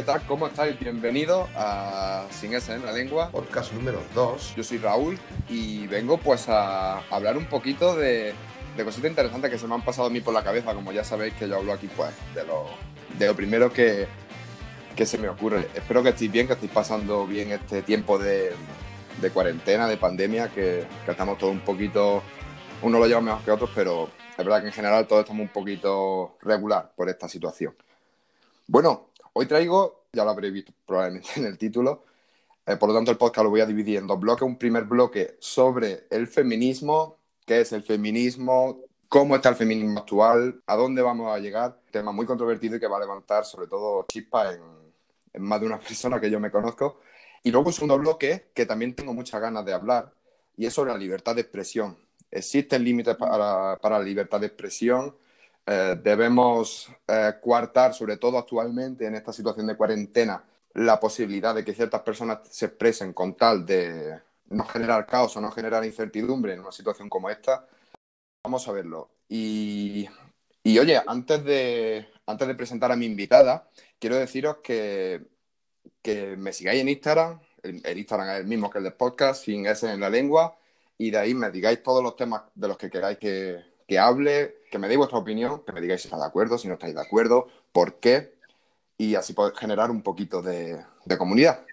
Buenas, ¿qué tal? ¿Cómo estáis? Bienvenidos a Sin S en la Lengua. Podcast número 2. Yo soy Raúl y vengo pues a hablar un poquito de, de cositas interesantes que se me han pasado a mí por la cabeza, como ya sabéis que yo hablo aquí pues de lo, de lo primero que, que se me ocurre. Espero que estéis bien, que estéis pasando bien este tiempo de, de cuarentena, de pandemia, que, que estamos todos un poquito, uno lo lleva mejor que otros, pero es verdad que en general todos estamos un poquito regular por esta situación. Bueno, hoy traigo, ya lo habréis visto probablemente en el título, eh, por lo tanto el podcast lo voy a dividir en dos bloques. Un primer bloque sobre el feminismo, qué es el feminismo, cómo está el feminismo actual, a dónde vamos a llegar. Tema muy controvertido y que va a levantar sobre todo chispas en, en más de una persona que yo me conozco. Y luego un segundo bloque que también tengo muchas ganas de hablar y es sobre la libertad de expresión. ¿Existen límites para, para la libertad de expresión? Eh, debemos eh, coartar, sobre todo actualmente en esta situación de cuarentena, la posibilidad de que ciertas personas se expresen con tal de no generar caos o no generar incertidumbre en una situación como esta. Vamos a verlo. Y, y oye, antes de, antes de presentar a mi invitada, quiero deciros que, que me sigáis en Instagram. El, Instagram es el mismo que el del podcast, sin S en la lengua. Y de ahí me digáis todos los temas de los que queráis que, que hable, que me deis vuestra opinión, que me digáis si estáis de acuerdo, si no estáis de acuerdo, por qué, y así poder generar un poquito de, comunidad.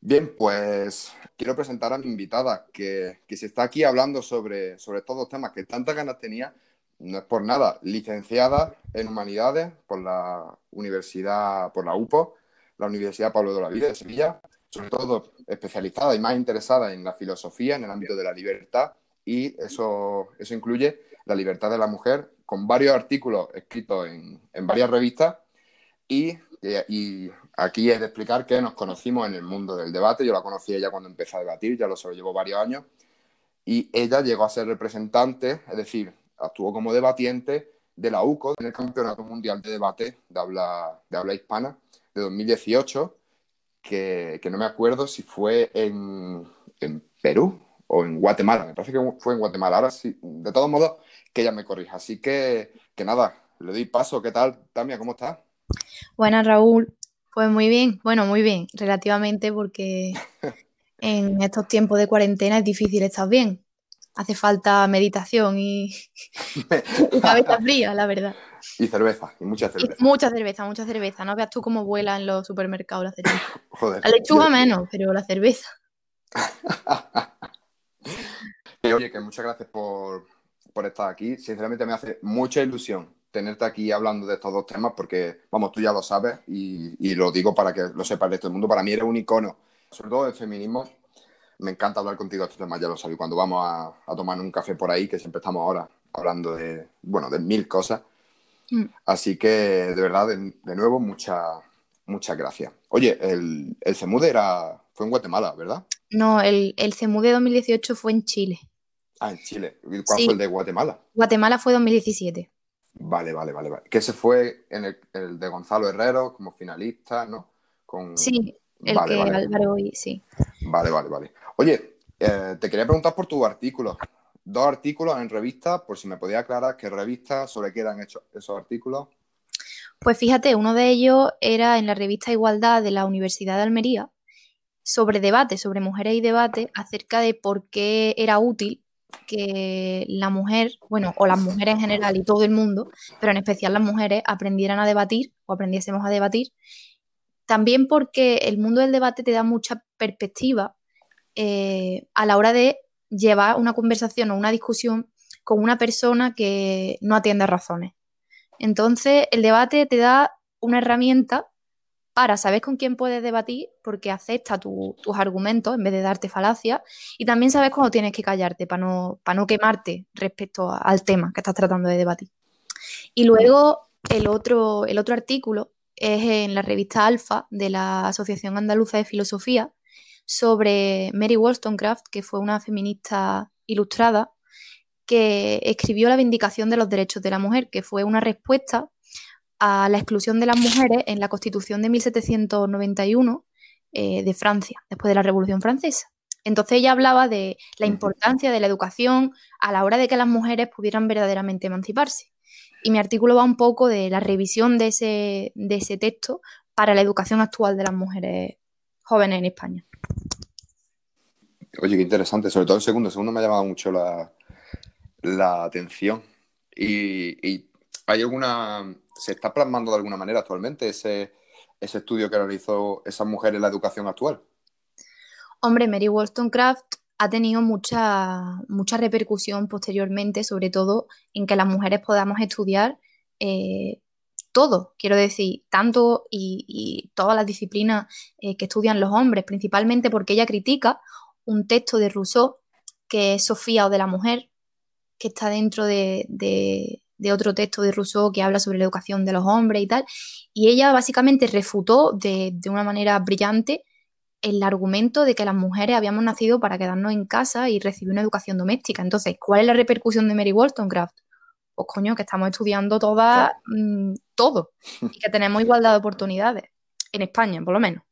Bien, pues quiero presentar a mi invitada, que, que se está aquí hablando sobre, sobre los temas que tantas ganas tenía, no es por nada, licenciada en Humanidades por la Universidad, por la UPO, la Universidad Pablo de la Vida de Sevilla, sobre todo especializada y más interesada en la filosofía, en el ámbito de la libertad, y eso, eso incluye la libertad de la mujer, con varios artículos escritos en, en varias revistas. Y, y, aquí es de explicar que nos conocimos en el mundo del debate. Yo la conocí ella cuando empecé a debatir, ya lo sé, llevo varios años. Y ella llegó a ser representante, es decir, actuó como debatiente de la UCO en el Campeonato Mundial de Debate de habla, de habla hispana de 2018, que, que no me acuerdo si fue en, en Perú o en Guatemala, me parece que fue en Guatemala. Ahora sí, de todos modos, que ella me corrija. Así que, que nada, le doy paso. ¿Qué tal, Tamia? ¿Cómo estás? Buenas, Raúl. Pues muy bien, bueno, muy bien, relativamente, porque en estos tiempos de cuarentena es difícil estar bien. Hace falta meditación y, y cabeza fría, la verdad. Y cerveza, y mucha cerveza. Y mucha cerveza, mucha cerveza. No veas tú cómo vuela en los supermercados la cerveza. Joder, la lechuga menos, pero la cerveza. Oye, que muchas gracias por, por estar aquí. Sinceramente me hace mucha ilusión tenerte aquí hablando de estos dos temas porque, vamos, tú ya lo sabes y, y lo digo para que lo sepa el resto del mundo. Para mí eres un icono, sobre todo del feminismo. Me encanta hablar contigo de estos temas, ya lo sabes. Cuando vamos a, a, tomar un café por ahí, que siempre estamos ahora hablando de, bueno, de mil cosas. Mm. Así que, de verdad, de, de nuevo, muchas muchas gracias. Oye, el, el CEMUD era, fue en Guatemala, ¿verdad? No, el, el CEMUD de 2018 fue en Chile. Ah, en Chile. ¿Cuál sí. fue el de Guatemala? Guatemala fue 2017. Vale, vale, vale. vale. Que se fue en el, el, de Gonzalo Herrero como finalista, ¿no? Con... Sí, el vale, que vale. Álvaro hoy, sí. Vale, vale, vale. Oye, eh, te quería preguntar por tus artículos. Dos artículos en revista, por si me podía aclarar qué revista, sobre qué eran hechos esos artículos. Pues fíjate, uno de ellos era en la revista Igualdad de la Universidad de Almería, sobre debate, sobre mujeres y debate, acerca de por qué era útil que la mujer, bueno, o las mujeres en general y todo el mundo, pero en especial las mujeres, aprendieran a debatir o aprendiésemos a debatir. También porque el mundo del debate te da mucha perspectiva eh, a la hora de llevar una conversación o una discusión con una persona que no atiende razones. Entonces, el debate te da una herramienta para saber con quién puedes debatir porque acepta tu, tus argumentos en vez de darte falacias y también sabes cuándo tienes que callarte para no, no quemarte respecto al tema que estás tratando de debatir. Y luego el otro, el otro artículo es en la revista Alfa de la Asociación Andaluza de Filosofía sobre Mary Wollstonecraft, que fue una feminista ilustrada que escribió La Vindicación de los Derechos de la Mujer, que fue una respuesta a la exclusión de las mujeres en la Constitución de 1791 eh, de Francia, después de la Revolución Francesa. Entonces ella hablaba de la importancia de la educación a la hora de que las mujeres pudieran verdaderamente emanciparse. Y mi artículo va un poco de la revisión de ese, de ese texto para la educación actual de las mujeres jóvenes en España. Oye, qué interesante, sobre todo el segundo. El segundo me ha llamado mucho la, la atención. Y, hay alguna. ¿Se está plasmando de alguna manera actualmente ese, ese estudio que realizó esa mujer en la educación actual? Hombre, Mary Wollstonecraft ha tenido mucha, mucha repercusión posteriormente, sobre todo en que las mujeres podamos estudiar eh, todo, quiero decir, tanto y, todas las disciplinas eh, que estudian los hombres, principalmente porque ella critica un texto de Rousseau, que es Sofía o de la mujer, que está dentro de, otro texto de Rousseau que habla sobre la educación de los hombres y tal. Y ella básicamente refutó de, de una manera brillante el argumento de que las mujeres habíamos nacido para quedarnos en casa y recibir una educación doméstica. Entonces, ¿cuál es la repercusión de Mary Wollstonecraft? Pues coño, que estamos estudiando todas, mm, todo, y que tenemos igualdad de oportunidades, en España, por lo menos.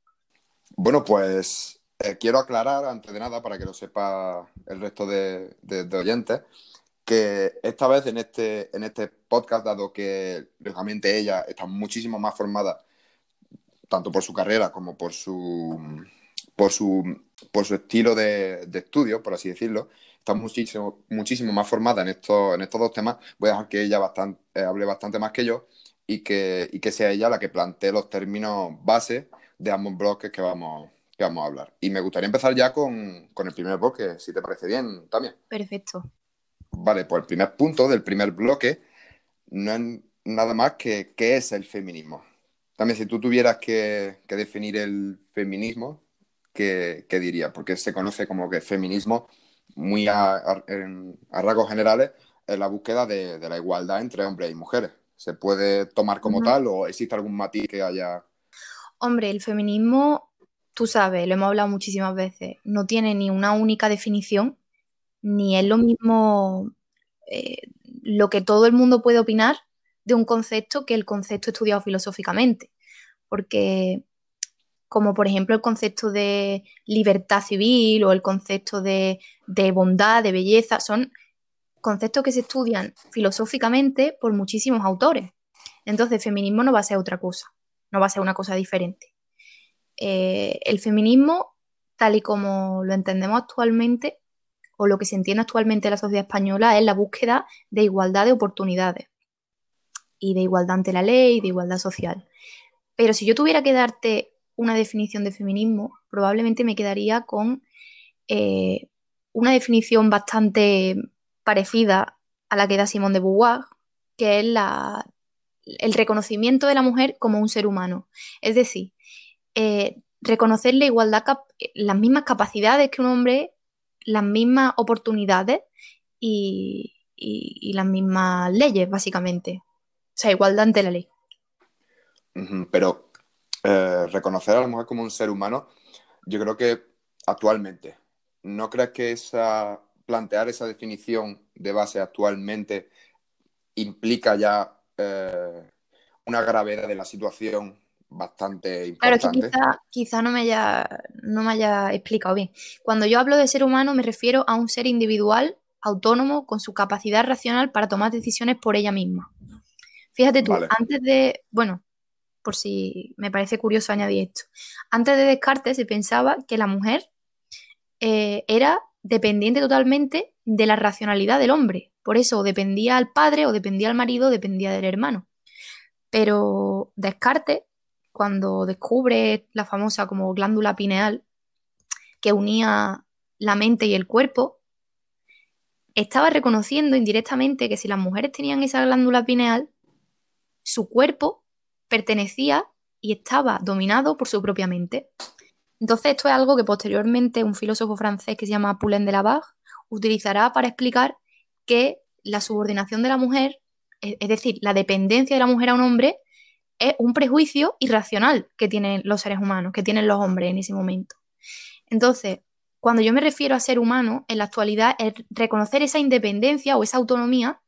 Bueno, pues eh, quiero aclarar, antes de nada, para que lo sepa el resto de, oyentes, que esta vez en este, en este podcast, dado que lógicamente ella está muchísimo más formada, tanto por su carrera como por su, por su, por su estilo de, estudio, por así decirlo, está muchísimo, muchísimo más formada en estos, en estos dos temas. Voy a dejar que ella bastante, eh, hable bastante más que yo y que, y que sea ella la que plantee los términos base de ambos bloques que vamos, vamos a hablar. Y me gustaría empezar ya con, el primer bloque, si te parece bien, también. Perfecto. Vale, pues el primer punto del primer bloque no es nada más que qué es el feminismo. También si tú tuvieras que, definir el feminismo, ¿qué, ¿qué, dirías? Porque se conoce como que feminismo, muy a, rasgos generales, es la búsqueda de, la igualdad entre hombres y mujeres. ¿Se puede tomar como tal o existe algún matiz que haya? Hombre, el feminismo tú sabes, lo hemos hablado muchísimas veces, no tiene ni una única definición, ni es lo mismo eh, lo que todo el mundo puede opinar de un concepto que el concepto estudiado filosóficamente. Porque, como por ejemplo el concepto de libertad civil o el concepto de, bondad, de belleza, son conceptos que se estudian filosóficamente por muchísimos autores. Entonces, el feminismo no va a ser otra cosa, no va a ser una cosa diferente. Eh, el feminismo, tal y como lo entendemos actualmente, o lo que se entiende actualmente en la sociedad española, es la búsqueda de igualdad de oportunidades y de igualdad ante la ley, de igualdad social. Pero si yo tuviera que darte una definición de feminismo, probablemente me quedaría con eh, una definición bastante parecida a la que da Simón de Beauvoir, que es la, el reconocimiento de la mujer como un ser humano. Es decir, eh, reconocer la igualdad, las mismas capacidades que un hombre, las mismas oportunidades y, las mismas leyes, básicamente. O sea, igualdad ante la ley. Pero eh, reconocer a la mujer como un ser humano, yo creo que actualmente, ¿no crees que esa, plantear esa definición de base actualmente implica ya eh, una gravedad de la situación bastante importante. Claro, quizá, no, me haya, no me haya explicado bien. Cuando yo hablo de ser humano me refiero a un ser individual, autónomo, con su capacidad racional para tomar decisiones por ella misma. Fíjate tú, antes de, bueno, por si me parece curioso añadir esto, antes de Descartes se pensaba que la mujer eh, era dependiente totalmente de la racionalidad del hombre. Por eso dependía al padre o dependía al marido, dependía del hermano. Pero Descartes cuando descubre la famosa como glándula pineal que unía la mente y el cuerpo, estaba reconociendo indirectamente que si las mujeres tenían esa glándula pineal, su cuerpo pertenecía y estaba dominado por su propia mente. Entonces esto es algo que posteriormente un filósofo francés que se llama Poulain de la Barre utilizará para explicar que la subordinación de la mujer, es decir, la dependencia de la mujer a un hombre, es un prejuicio irracional que tienen los seres humanos, que tienen los hombres en ese momento. Entonces, cuando yo me refiero a ser humano, en la actualidad es reconocer esa independencia o esa autonomía,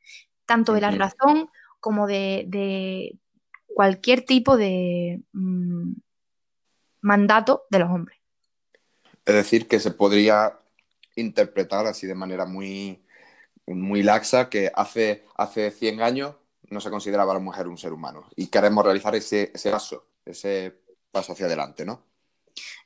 tanto de la razón como de, cualquier tipo de mm, mandato de los hombres. Es decir, que se podría interpretar así de manera muy, muy laxa que hace, hace 100 años no se consideraba a la mujer un ser humano. Y queremos realizar ese, ese paso, ese paso hacia adelante, ¿no?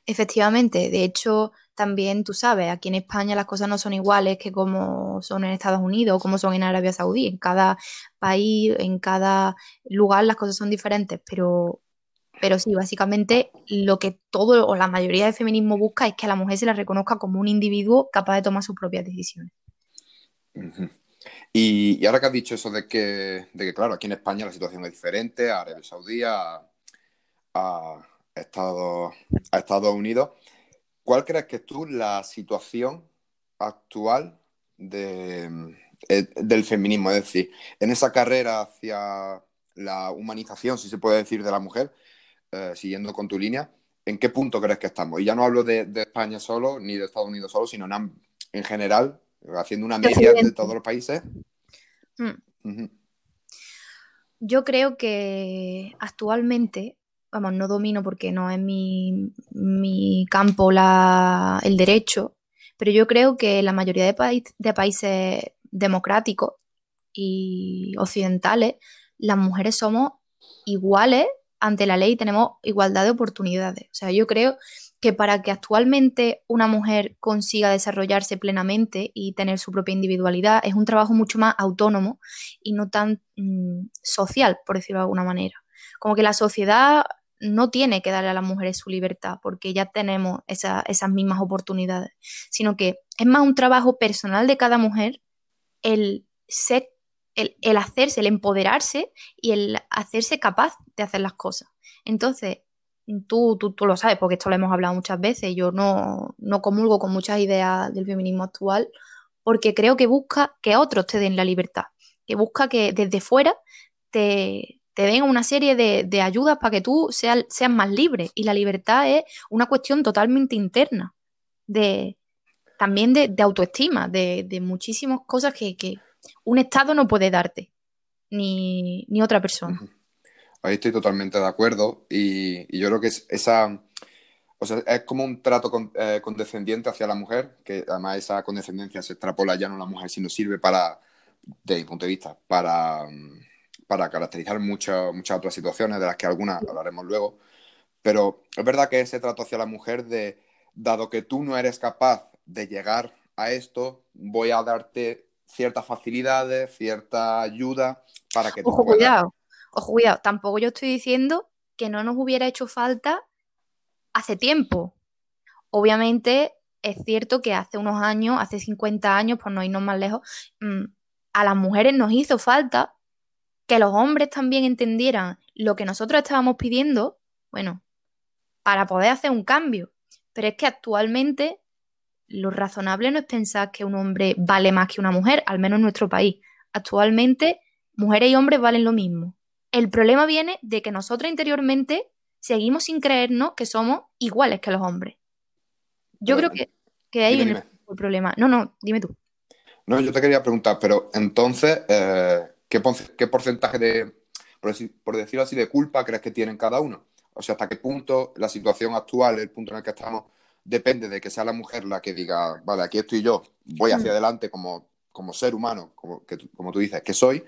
Efectivamente, de hecho, también tú sabes, aquí en España las cosas no son iguales que como son en Estados Unidos o como son en Arabia Saudí. En cada país, en cada lugar las cosas son diferentes, pero, pero sí, básicamente lo que todo o la mayoría del feminismo busca es que a la mujer se la reconozca como un individuo capaz de tomar sus propias decisiones. Y, ahora que has dicho eso de que, de que, claro, aquí en España la situación es diferente, a Arabia Saudí, a, Estados, a Estados Unidos, ¿Cuál crees que es tú la situación actual de, eh, del feminismo? Es decir, en esa carrera hacia la humanización, si se puede decir, de la mujer, eh, siguiendo con tu línea, ¿en qué punto crees que estamos? Y ya no hablo de, España solo, ni de Estados Unidos solo, sino en, general, haciendo una media de todos los países. Hmm. Yo creo que actualmente vamos, no domino porque no es mi, campo la, el derecho, pero yo creo que la mayoría de, de países democráticos y occidentales, las mujeres somos iguales ante la ley tenemos igualdad de oportunidades. O sea, yo creo que para que actualmente una mujer consiga desarrollarse plenamente y tener su propia individualidad, es un trabajo mucho más autónomo y no tan mm, social, por decirlo de alguna manera. Como que la sociedad no tiene que darle a las mujeres su libertad porque ya tenemos esas mismas oportunidades, sino que es más un trabajo personal de cada mujer el ser, el, hacerse, el empoderarse y el hacerse capaz de hacer las cosas. Entonces, tú, tú, tú lo sabes, porque esto lo hemos hablado muchas veces, yo no, no comulgo con muchas ideas del feminismo actual porque creo que busca que otros te den la libertad, que busca que desde fuera te, te den una serie de, ayudas para que tú seas, más libre. Y la libertad es una cuestión totalmente interna, de, también de, autoestima, de, muchísimas cosas que, un Estado no puede darte, ni, otra persona. Ahí estoy totalmente de acuerdo y, yo creo que es esa... O sea, es como un trato eh, condescendiente hacia la mujer, que además esa condescendencia se extrapola ya no a la mujer, sino sirve para, desde mi punto de vista, para, para caracterizar muchas otras situaciones, de las que algunas hablaremos luego. Pero es verdad que ese trato hacia la mujer de, dado que tú no eres capaz de llegar a esto, voy a darte ciertas facilidades, cierta ayuda para que tú Ojo, cuidado, ojo, cuidado. Tampoco yo estoy diciendo que no nos hubiera hecho falta hace tiempo. Obviamente es cierto que hace unos años, hace 50 años, por no irnos más lejos, mm, a las mujeres nos hizo falta que los hombres también entendieran lo que nosotros estábamos pidiendo, bueno, para poder hacer un cambio. Pero es que actualmente lo razonable no es pensar que un hombre vale más que una mujer, al menos en nuestro país. Actualmente, mujeres y hombres valen lo mismo. El problema viene de que nosotros interiormente seguimos sin creernos que somos iguales que los hombres. Yo creo que, que ahí viene el problema. No, no, dime tú. No, yo te quería preguntar, pero entonces, eh, ¿qué, porcentaje de, por, decirlo así, de culpa crees que tienen cada uno? O sea, hasta qué punto la situación actual, el punto en el que estamos, depende de que sea la mujer la que diga, vale, aquí estoy yo, voy hacia adelante como, como ser humano, como, que, como tú dices, que soy,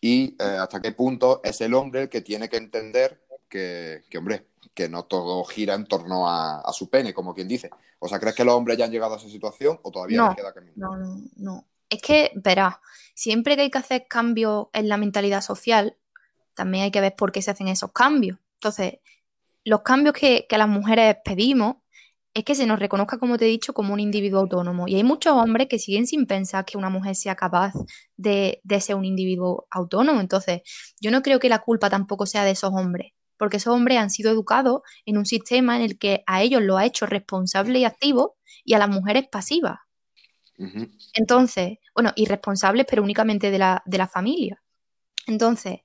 y eh, hasta qué punto es el hombre el que tiene que entender que, hombre, que no todo gira en torno a, su pene, como quien dice. O sea, ¿crees que los hombres ya han llegado a esa situación o todavía no, queda camino? No, no, no. Es que, verás, siempre que hay que hacer cambios en la mentalidad social, también hay que ver por qué se hacen esos cambios. Entonces, los cambios que, las mujeres pedimos es que se nos reconozca, como te he dicho, como un individuo autónomo. Y hay muchos hombres que siguen sin pensar que una mujer sea capaz de, de, ser un individuo autónomo. Entonces, yo no creo que la culpa tampoco sea de esos hombres, porque esos hombres han sido educados en un sistema en el que a ellos lo ha hecho responsable y activo y a las mujeres pasivas. Entonces, bueno, irresponsables, pero únicamente de la, de la familia. Entonces,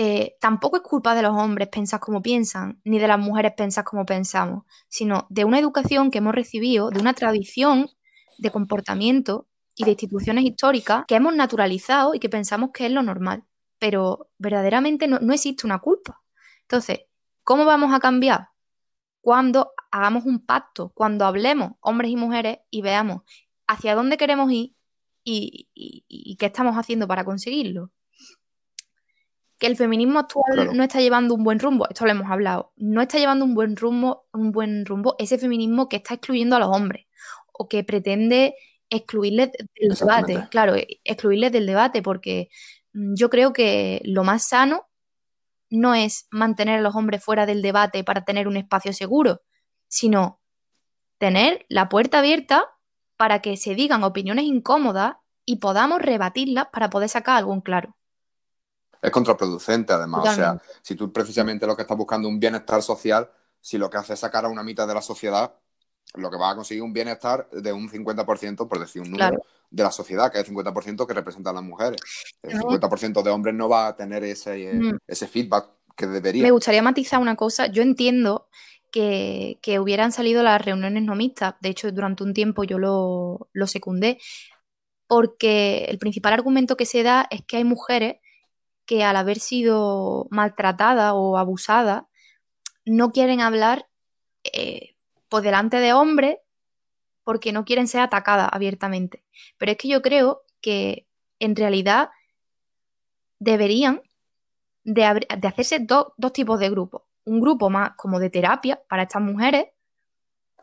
eh, tampoco es culpa de los hombres pensar como piensan, ni de las mujeres pensar como pensamos, sino de una educación que hemos recibido, de una tradición de comportamiento y de instituciones históricas que hemos naturalizado y que pensamos que es lo normal. Pero verdaderamente no, no existe una culpa. Entonces, ¿cómo vamos a cambiar? Cuando hagamos un pacto, cuando hablemos hombres y mujeres y veamos hacia dónde queremos ir y, qué estamos haciendo para conseguirlo. Que el feminismo actual no está llevando un buen rumbo, esto lo hemos hablado, no está llevando un buen rumbo, un buen rumbo ese feminismo que está excluyendo a los hombres o que pretende excluirles del debate, claro, excluirles del debate porque mm, yo creo que lo más sano no es mantener a los hombres fuera del debate para tener un espacio seguro, sino tener la puerta abierta para que se digan opiniones incómodas y podamos rebatirlas para poder sacar algún claro es contraproducente además. O sea, si tú precisamente lo que estás buscando es un bienestar social, si lo que haces es sacar a una mitad de la sociedad, lo que vas a conseguir un bienestar de un 50%, por decir un número, de la sociedad, que es el 50% que representan las mujeres. El 50% de hombres no va a tener ese, mm. ese feedback que debería. Me gustaría matizar una cosa. Yo entiendo que, hubieran salido las reuniones no mixtas. De hecho, durante un tiempo yo lo, lo secundé, porque el principal argumento que se da es que hay mujeres que al haber sido maltratada o abusada no quieren hablar eh, por delante de hombres porque no quieren ser atacadas abiertamente. Pero es que yo creo que en realidad deberían de, hacerse dos tipos de grupos. Un grupo más como de terapia para estas mujeres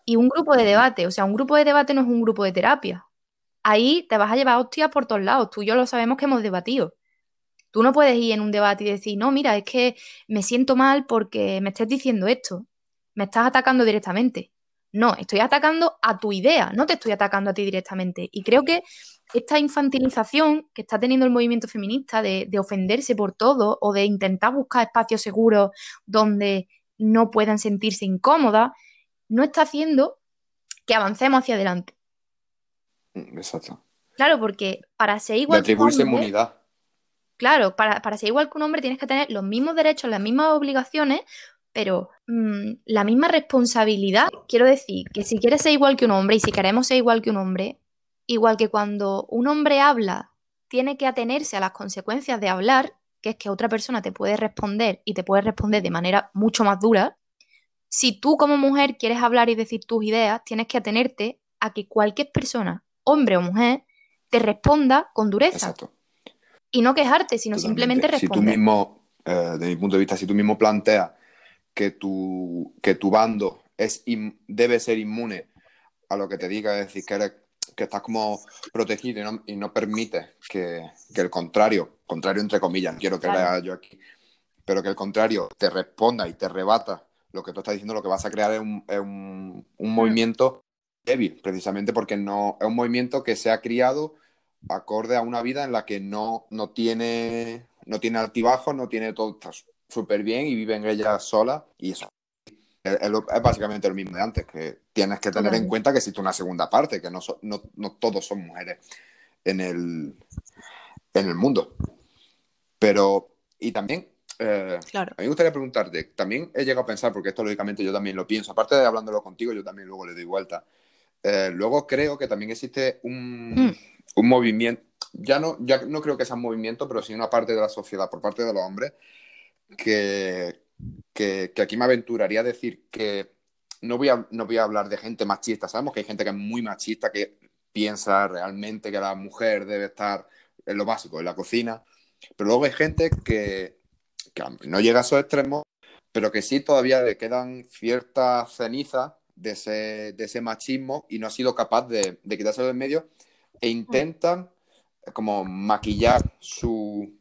y un grupo de debate. O sea, un grupo de debate no es un grupo de terapia. Ahí te vas a llevar hostias por todos lados. Tú y yo lo sabemos que hemos debatido. Tú no puedes ir en un debate y decir, no, mira, es que me siento mal porque me estés diciendo esto. Me estás atacando directamente. No, estoy atacando a tu idea, no te estoy atacando a ti directamente. Y creo que esta infantilización que está teniendo el movimiento feminista de, ofenderse por todo o de intentar buscar espacios seguros donde no puedan sentirse incómodas, no está haciendo que avancemos hacia adelante. Exacto. Claro, porque para ser igual. De atribuirse inmunidad. Claro, para, ser igual que un hombre tienes que tener los mismos derechos, las mismas obligaciones, pero mm, la misma responsabilidad. Quiero decir que si quieres ser igual que un hombre y si queremos ser igual que un hombre, igual que cuando un hombre habla, tiene que atenerse a las consecuencias de hablar, que es que otra persona te puede responder y te puede responder de manera mucho más dura. Si tú como mujer quieres hablar y decir tus ideas, tienes que atenerte a que cualquier persona, hombre o mujer, te responda con dureza. Exacto y no quejarte, sino simplemente responder. Si tú mismo, eh, de mi punto de vista, si tú mismo planteas que tu, que tu bando es debe ser inmune a lo que te diga, es decir, que, que estás como protegido y no, y no permites que, el contrario, contrario entre comillas, quiero que claro. yo aquí, pero que el contrario te responda y te rebata lo que tú estás diciendo, lo que vas a crear es un, un, un mm. movimiento débil, precisamente porque no es un movimiento que se ha criado acorde a una vida en la que no, no tiene no tiene altibajos, no tiene todo, está súper bien y viven ella sola y eso es, básicamente lo mismo de antes, que tienes que tener en cuenta que existe una segunda parte, que no, no, no, todos son mujeres en el, en el mundo. Pero, y también, eh, a mí me gustaría preguntarte, también he llegado a pensar, porque esto lógicamente yo también lo pienso, aparte de hablándolo contigo, yo también luego le doy vuelta. Eh, luego creo que también existe un, mm un movimiento, ya no, ya no creo que sea un movimiento, pero sí una parte de la sociedad, por parte de los hombres, que, que, aquí me aventuraría a decir que no voy, a, no voy a hablar de gente machista, sabemos que hay gente que es muy machista, que piensa realmente que la mujer debe estar en lo básico, en la cocina, pero luego hay gente que, no llega a esos extremos, pero que sí todavía le quedan ciertas cenizas de ese, de ese machismo y no ha sido capaz de, de quitárselo del medio e intentan como maquillar su,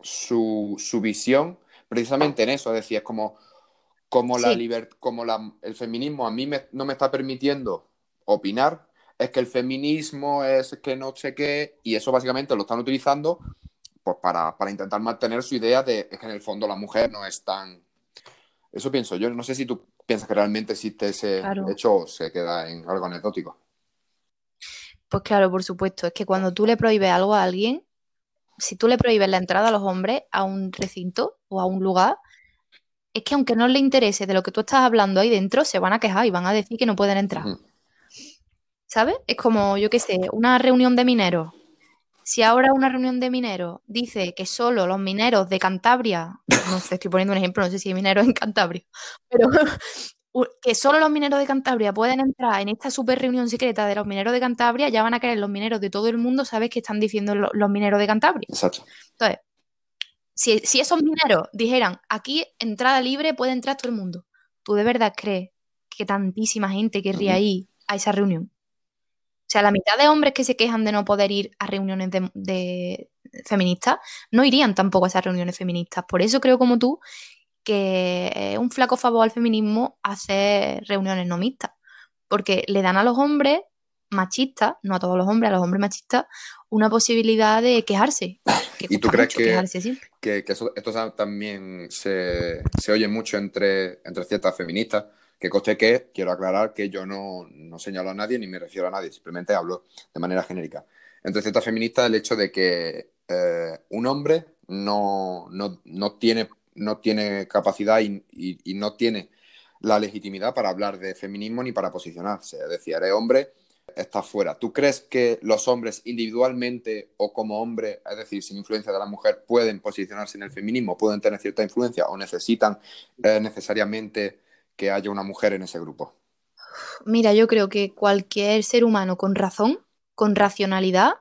su, su visión precisamente en eso, es decir, es como, como, la como la, el feminismo a mí no me está permitiendo opinar, es que el feminismo es que no sé qué, y eso básicamente lo están utilizando pues, para, para intentar mantener su idea de que en el fondo la mujer no es tan... Eso pienso yo, no sé si tú piensas que realmente existe ese hecho o se queda en algo anecdótico. Pues claro, por supuesto. Es que cuando tú le prohíbes algo a alguien, si tú le prohíbes la entrada a los hombres a un recinto o a un lugar, es que aunque no le interese de lo que tú estás hablando ahí dentro, se van a quejar y van a decir que no pueden entrar. ¿Sabes? Es como, yo qué sé, una reunión de mineros. Si ahora una reunión de mineros dice que solo los mineros de Cantabria, no sé, estoy poniendo un ejemplo, no sé si hay mineros en Cantabria, pero que solo los mineros de Cantabria pueden entrar en esta super reunión secreta de los mineros de Cantabria, ya van a querer los mineros de todo el mundo, sabes que están diciendo los, mineros de Cantabria. Exacto. Entonces, si, si esos mineros dijeran, aquí entrada libre, puede entrar todo el mundo, ¿tú de verdad crees que tantísima gente querría ir a esa reunión? O sea, la mitad de hombres que se quejan de no poder ir a reuniones de, feministas no irían tampoco a esas reuniones feministas. Por eso creo como tú que es un flaco favor al feminismo hacer reuniones no mixtas, porque le dan a los hombres machistas, no a todos los hombres, a los hombres machistas, una posibilidad de quejarse. ¿Y tú crees que, esto también se, oye mucho entre, entre ciertas feministas? Que coste que, quiero aclarar que yo no, señalo a nadie ni me refiero a nadie, simplemente hablo de manera genérica. Entre ciertas feministas el hecho de que eh, un hombre no, tiene, no tiene capacidad y, no tiene la legitimidad para hablar de feminismo ni para posicionarse. Es decir, eres hombre, está fuera. ¿Tú crees que los hombres individualmente o como hombre, es decir, sin influencia de la mujer, pueden posicionarse en el feminismo, pueden tener cierta influencia o necesitan eh, necesariamente que haya una mujer en ese grupo? Mira, yo creo que cualquier ser humano con razón, con racionalidad,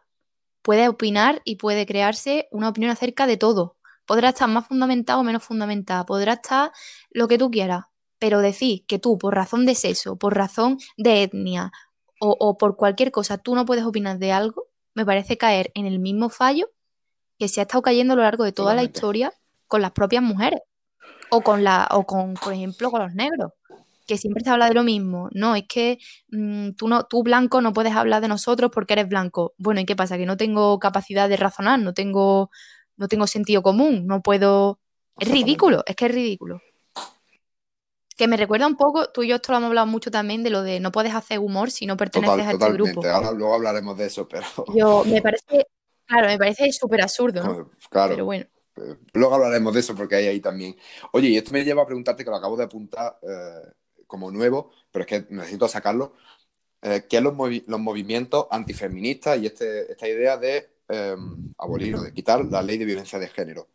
puede opinar y puede crearse una opinión acerca de todo. Podrá estar más fundamentada o menos fundamentada, podrá estar lo que tú quieras, pero decir que tú, por razón de sexo, por razón de etnia, o, por cualquier cosa tú no puedes opinar de algo, me parece caer en el mismo fallo que se ha estado cayendo a lo largo de toda la historia con las propias mujeres. O con la, o con, por ejemplo, con los negros. Que siempre se habla de lo mismo. No, es que mm, tú no, tú blanco no puedes hablar de nosotros porque eres blanco. Bueno, ¿y qué pasa? Que no tengo capacidad de razonar, no tengo, no tengo sentido común, no puedo. Es ridículo, es que es ridículo. Que me recuerda un poco, tú y yo esto lo hemos hablado mucho también de lo de no puedes hacer humor si no perteneces a este grupo. Ahora luego hablaremos de eso, pero. Yo me parece, claro, me parece súper absurdo, ¿no? Pues, claro. Pero bueno. Eh, luego hablaremos de eso porque hay ahí también. Oye, y esto me lleva a preguntarte que lo acabo de apuntar eh, como nuevo, pero es que necesito sacarlo. Eh, ¿Qué son los, los, movimientos antifeministas y este, esta idea de abolir o de quitar la ley de violencia de género?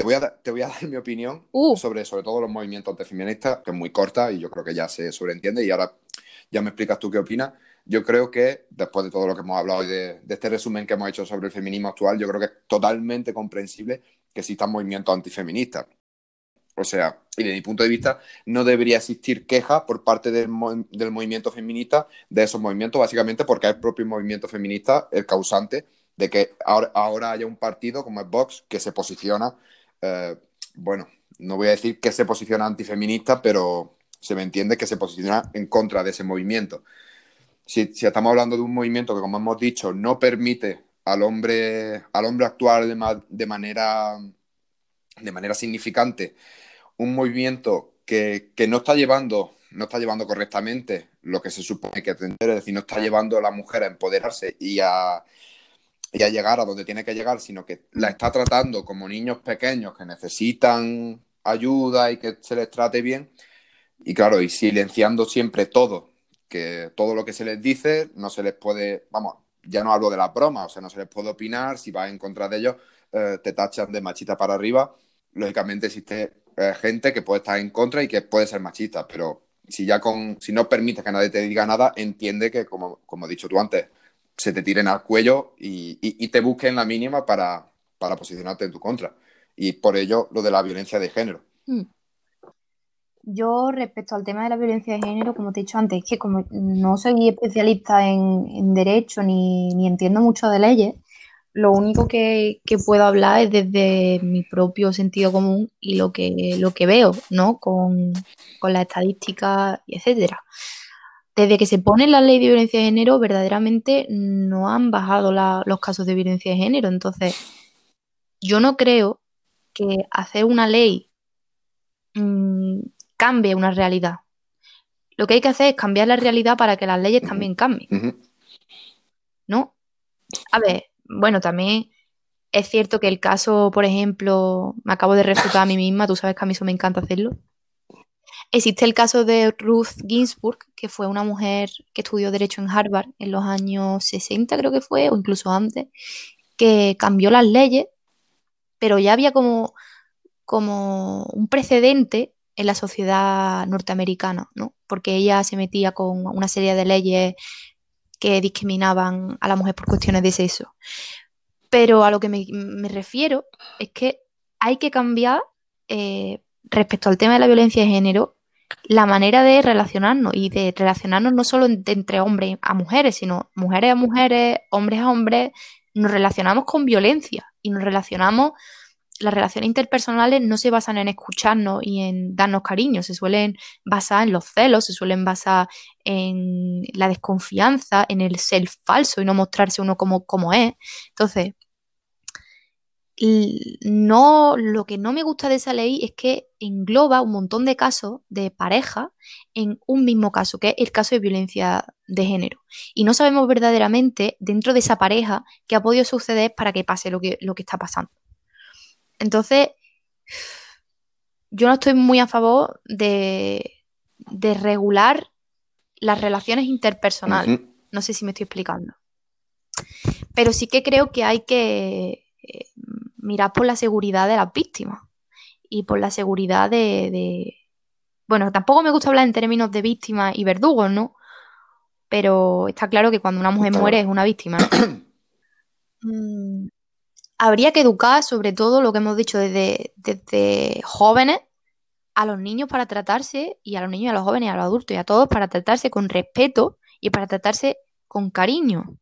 Te voy, a, te voy a dar mi opinión uh. sobre, sobre todo los movimientos antifeministas, que es muy corta y yo creo que ya se sobreentiende. Y ahora ya me explicas tú qué opinas. Yo creo que, después de todo lo que hemos hablado hoy de, este resumen que hemos hecho sobre el feminismo actual, yo creo que es totalmente comprensible que existan movimientos antifeministas. O sea, y desde mi punto de vista, no debería existir queja por parte del, del, movimiento feminista de esos movimientos, básicamente porque es el propio movimiento feminista el causante de que ahora, ahora haya un partido como es Vox que se posiciona eh, bueno, no voy a decir que se posiciona antifeminista, pero se me entiende que se posiciona en contra de ese movimiento. Si, estamos hablando de un movimiento que, como hemos dicho, no permite al hombre, al hombre actuar de, manera, de manera significante, un movimiento que, no está llevando no está llevando correctamente lo que se supone que tener, es decir, no está llevando a la mujer a empoderarse y a, y a llegar a donde tiene que llegar, sino que la está tratando como niños pequeños que necesitan ayuda y que se les trate bien. Y claro, y silenciando siempre todo, que todo lo que se les dice no se les puede, vamos, ya no hablo de la broma, o sea, no se les puede opinar, si vas en contra de ellos, eh, te tachan de machista para arriba. Lógicamente existe eh, gente que puede estar en contra y que puede ser machista, pero si ya con, si no permites que nadie te diga nada, entiende que, como, como he dicho tú antes, se te tiren al cuello y, te busquen la mínima para, posicionarte en tu contra. Y por ello lo de la violencia de género. Hmm. Yo respecto al tema de la violencia de género, como te he dicho antes, es que como no soy especialista en, derecho ni, entiendo mucho de leyes, lo único que, puedo hablar es desde mi propio sentido común y lo que, lo que veo, ¿no? Con, con las estadísticas, etcétera desde que se pone la ley de violencia de género, verdaderamente no han bajado los casos de violencia de género. Entonces, yo no creo que hacer una ley mm, cambie una realidad. Lo que hay que hacer es cambiar la realidad para que las leyes también cambien. ¿No? A ver, bueno, también es cierto que el caso, por ejemplo, me acabo de refutar a mí misma, tú sabes que a mí eso me encanta hacerlo. Existe el caso de Ruth Ginsburg, que fue una mujer que estudió Derecho en Harvard en los años 60, creo que fue, o incluso antes, que cambió las leyes, pero ya había como, como un precedente en la sociedad norteamericana, ¿no? Porque ella se metía con una serie de leyes que discriminaban a la mujer por cuestiones de sexo. Pero a lo que me, refiero es que hay que cambiar eh, respecto al tema de la violencia de género la manera de relacionarnos y de relacionarnos no solo entre hombres a mujeres, sino mujeres a mujeres, hombres a hombres, nos relacionamos con violencia y nos relacionamos, las relaciones interpersonales no se basan en escucharnos y en darnos cariño, se suelen basar en los celos, se suelen basar en la desconfianza, en el ser falso y no mostrarse uno como, como es. Entonces, no, lo que no me gusta de esa ley es que engloba un montón de casos de pareja en un mismo caso, que es el caso de violencia de género. Y no sabemos verdaderamente dentro de esa pareja qué ha podido suceder para que pase lo que, lo que está pasando. Entonces, yo no estoy muy a favor de, regular las relaciones interpersonales. No sé si me estoy explicando. Pero sí que creo que hay que mirar por la seguridad de las víctimas y por la seguridad de, Bueno, tampoco me gusta hablar en términos de víctimas y verdugos, ¿no? Pero está claro que cuando una mujer muere es una víctima. Mm, habría que educar sobre todo lo que hemos dicho desde, desde jóvenes a los niños para tratarse, y a los niños, a los jóvenes, a los adultos y a todos para tratarse con respeto y para tratarse con cariño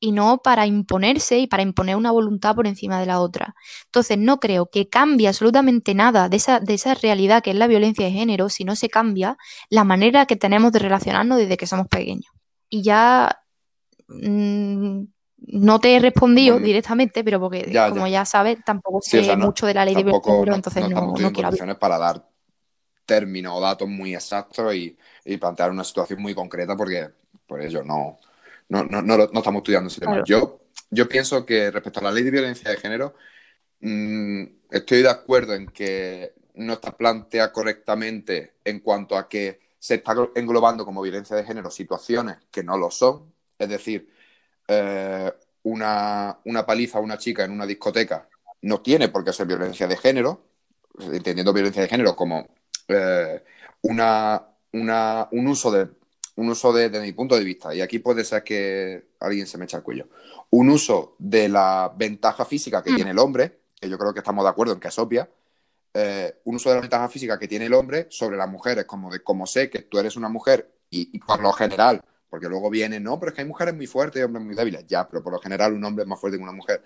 y no para imponerse y para imponer una voluntad por encima de la otra. Entonces, no creo que cambie absolutamente nada de esa, de esa realidad que es la violencia de género si no se cambia la manera que tenemos de relacionarnos desde que somos pequeños. Y ya mm, no te he respondido directamente, pero porque, como ya sabes, tampoco sé mucho de la ley de violencia de género, entonces no, no, quiero hablar. para dar términos o datos muy exactos y, y plantear una situación muy concreta porque por ello no, no, no, no, no estamos estudiando ese tema. Yo, yo pienso que respecto a la ley de violencia de género, mm, estoy de acuerdo en que no está planteada correctamente en cuanto a que se está englobando como violencia de género situaciones que no lo son. Es decir, eh, una, una, paliza a una chica en una discoteca no tiene por qué ser violencia de género, entendiendo violencia de género como eh, una, una, un uso de un uso de, desde mi punto de vista, y aquí puede ser que alguien se me eche el cuello, un uso de la ventaja física que mm. tiene el hombre, que yo creo que estamos de acuerdo en que es obvia, eh, un uso de la ventaja física que tiene el hombre sobre las mujeres, como de como sé que tú eres una mujer y, por lo general, porque luego viene, no, pero es que hay mujeres muy fuertes y hombres muy débiles, ya, pero por lo general un hombre es más fuerte que una mujer.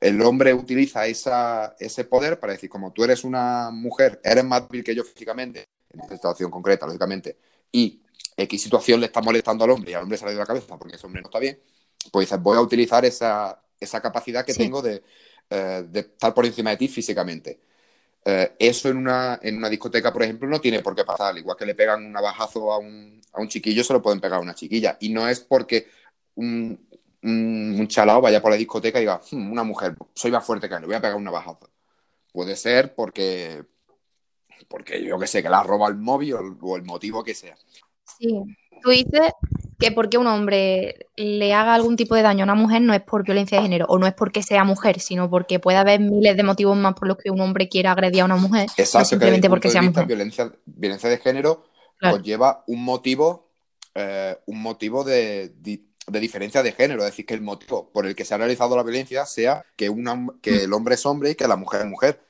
El hombre utiliza esa, ese poder para decir, como tú eres una mujer, eres más débil que yo físicamente, en esta situación concreta, lógicamente, y X situación le está molestando al hombre y al hombre se le ha ido la cabeza porque ese hombre no está bien, pues dices, voy a utilizar esa, capacidad que tengo eh, de, estar por encima de ti físicamente. Eh, eso en una, en una discoteca, por ejemplo, no tiene por qué pasar. Igual que le pegan un navajazo a un, a un chiquillo, se lo pueden pegar a una chiquilla. Y no es porque un, un, chalao vaya por la discoteca y diga, hmm, una mujer, soy más fuerte que él, le voy a pegar un navajazo. Puede ser porque, porque yo que sé, que la roba el móvil o el motivo que sea. Sí, tú dices que porque un hombre le haga algún tipo de daño a una mujer no es por violencia de género o no es porque sea mujer, sino porque puede haber miles de motivos más por los que un hombre quiera agredir a una mujer. Exacto, simplemente porque sea mujer. Violencia, violencia de género conlleva un motivo, eh, un motivo de, diferencia de género, es decir, que el motivo por el que se ha realizado la violencia sea que, una, que mm. el hombre es hombre y que la mujer es mujer.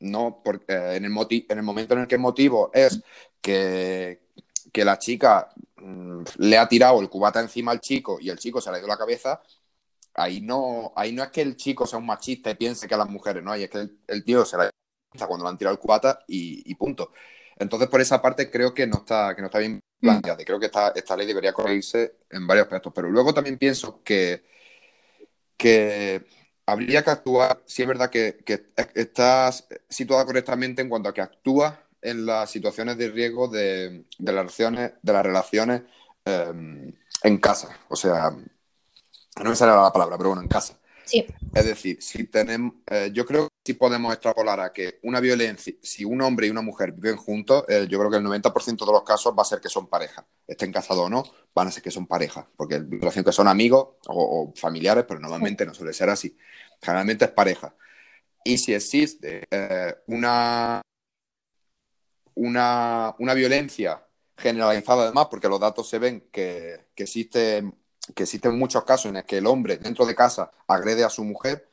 No, porque eh, en, el en el momento en el que el motivo es que, que la chica mm, le ha tirado el cubata encima al chico y el chico se le ha ido la cabeza, ahí no, ahí no es que el chico sea un machista y piense que a las mujeres, no, ahí es que el, tío se la cuando le han tirado el cubata y, punto. Entonces, por esa parte creo que no está, que no está bien mm. planteada. Creo que esta, esta ley debería corregirse en varios aspectos. Pero luego también pienso que, que habría que actuar, si es verdad que, que estás situada correctamente en cuanto a que actúa en las situaciones de riesgo de, las relaciones, de las relaciones em, en casa. O sea, no me sale la palabra, pero bueno, en casa. Sí. Es decir, si tenemos, eh, yo creo que si podemos extrapolar a que una violencia, si un hombre y una mujer viven juntos, eh, yo creo que el 90% de los casos va a ser que son pareja. Estén casados o no, van a ser que son pareja. Porque relación que son amigos o, familiares, pero normalmente no suele ser así. Generalmente es pareja. Y si existe eh, una una, violencia generalizada además, porque los datos se ven que, que, existen, que existen muchos casos en los que el hombre dentro de casa agrede a su mujer,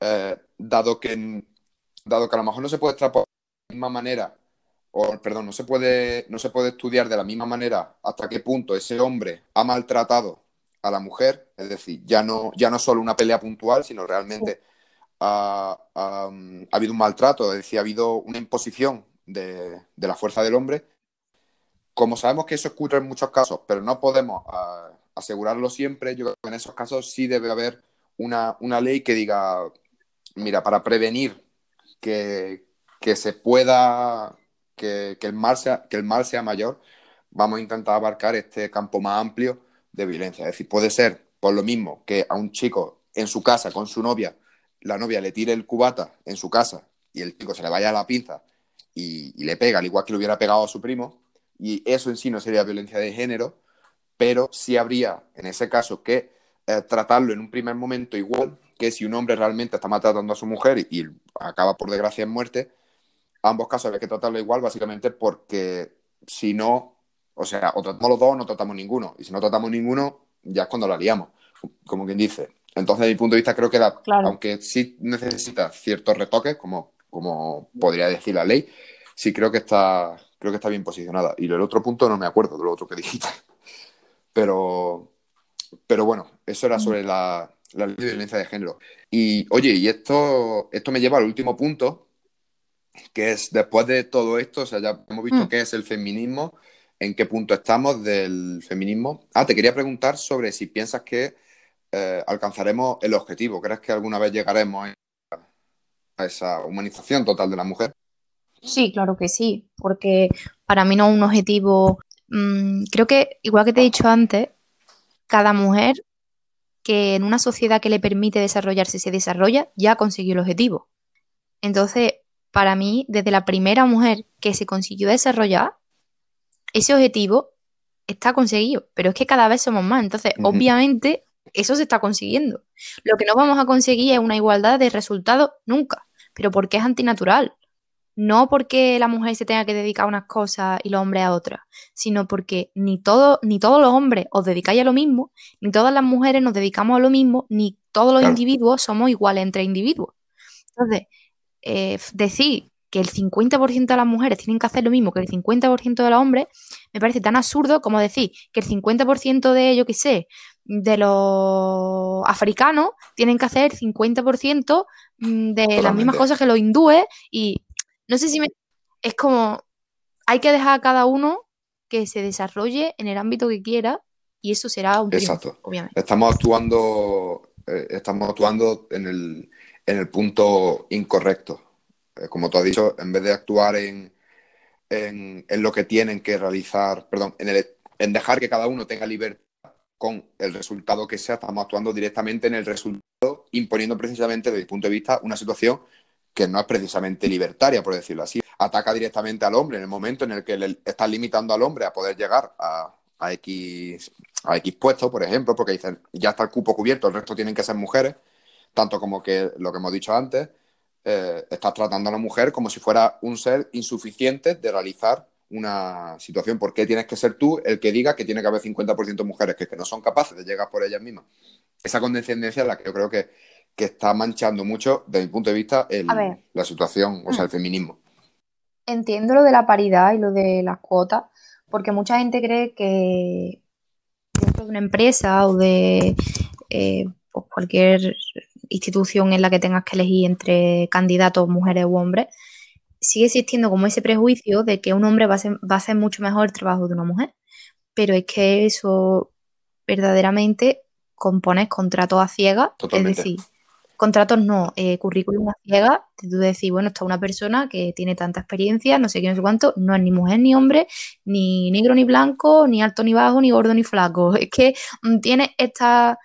eh, dado que dado que a lo mejor no se puede extrapolar de la misma manera, o perdón, no se puede, no se puede estudiar de la misma manera hasta qué punto ese hombre ha maltratado a la mujer, es decir, ya no, ya no solo una pelea puntual, sino realmente ha, habido un maltrato, es decir, ha habido una imposición de, la fuerza del hombre. Como sabemos que eso es en muchos casos, pero no podemos ah, asegurarlo siempre, yo creo que en esos casos sí debe haber una, ley que diga, mira, para prevenir que, se pueda, que, el mal sea, que el mal sea mayor, vamos a intentar abarcar este campo más amplio de violencia. Es decir, puede ser por lo mismo que a un chico en su casa con su novia, la novia le tire el cubata en su casa y el chico se le vaya a la pinza y, y le pega, al igual que le hubiera pegado a su primo, y eso en sí no sería violencia de género, pero sí habría en ese caso que eh, tratarlo en un primer momento igual que si un hombre realmente está maltratando a su mujer y, acaba por desgracia en muerte, ambos casos hay que tratarlo igual básicamente porque si no, o sea, o tratamos los dos o no tratamos ninguno, y si no tratamos ninguno, ya es cuando lo haríamos, como quien dice. Entonces, desde mi punto de vista, creo que aunque sí necesita ciertos retoques, como, como podría decir la ley, sí creo que está, creo que está bien posicionada. Y el otro punto no me acuerdo de lo otro que dijiste. Pero, pero bueno, eso era sobre la, ley de violencia de género. Y oye, y esto, esto me lleva al último punto, que es después de todo esto, o sea, ya hemos visto mm. qué es el feminismo, en qué punto estamos del feminismo. Ah, te quería preguntar sobre si piensas que eh, alcanzaremos el objetivo. ¿Crees que alguna vez llegaremos a esa humanización total de la mujer? Sí, claro que sí, porque para mí no es un objetivo. Mm, creo que, igual que te he dicho antes, cada mujer que en una sociedad que le permite desarrollarse se desarrolla, ya consiguió el objetivo. Entonces, para mí, desde la primera mujer que se consiguió desarrollar, ese objetivo está conseguido, pero es que cada vez somos más. Entonces, obviamente, eso se está consiguiendo. Lo que no vamos a conseguir es una igualdad de resultados nunca, pero porque es antinatural. No porque la mujer se tenga que dedicar a unas cosas y los hombres a otras, sino porque ni, todo, ni todos los hombres os dedicáis a lo mismo, ni todas las mujeres nos dedicamos a lo mismo, ni todos los individuos somos iguales entre individuos. Entonces, eh, decir que el 50% de las mujeres tienen que hacer lo mismo que el 50% de los hombres, me parece tan absurdo como decir que el 50% de, yo qué sé, de los africanos tienen que hacer el 50% mm, de las mismas cosas que los hindúes y no sé si me... Es como, hay que dejar a cada uno que se desarrolle en el ámbito que quiera y eso será un Exacto. obviamente. Estamos actuando, eh, estamos actuando en el, en el punto incorrecto. Eh, como tú has dicho, en vez de actuar en, en, lo que tienen que realizar, perdón, en, el, en dejar que cada uno tenga libertad con el resultado que sea, estamos actuando directamente en el resultado, imponiendo precisamente desde mi punto de vista una situación que no es precisamente libertaria, por decirlo así. Ataca directamente al hombre en el momento en el que le estás limitando al hombre a poder llegar a, X, a X puestos, por ejemplo, porque dicen, ya está el cupo cubierto, el resto tienen que ser mujeres, tanto como que lo que hemos dicho antes, eh, estás tratando a la mujer como si fuera un ser insuficiente de realizar una situación. ¿Por qué tienes que ser tú el que diga que tiene que haber 50% mujeres que, que no son capaces de llegar por ellas mismas? Esa condescendencia es la que yo creo que que está manchando mucho, desde mi punto de vista, la situación, o sea, el mm. feminismo. Entiendo lo de la paridad y lo de las cuotas, porque mucha gente cree que dentro de una empresa o de eh, pues cualquier institución en la que tengas que elegir entre candidatos, mujeres u hombres, sigue existiendo como ese prejuicio de que un hombre va a, va a hacer mucho mejor el trabajo de una mujer. Pero es que eso verdaderamente compones contratos a ciegas, es decir, contratos no, eh, currículum a ciega, tú decís, bueno, está una persona que tiene tanta experiencia, no sé qué, no sé cuánto, no es ni mujer ni hombre, ni negro ni blanco, ni alto ni bajo, ni gordo ni flaco. Es que mm, tiene esta,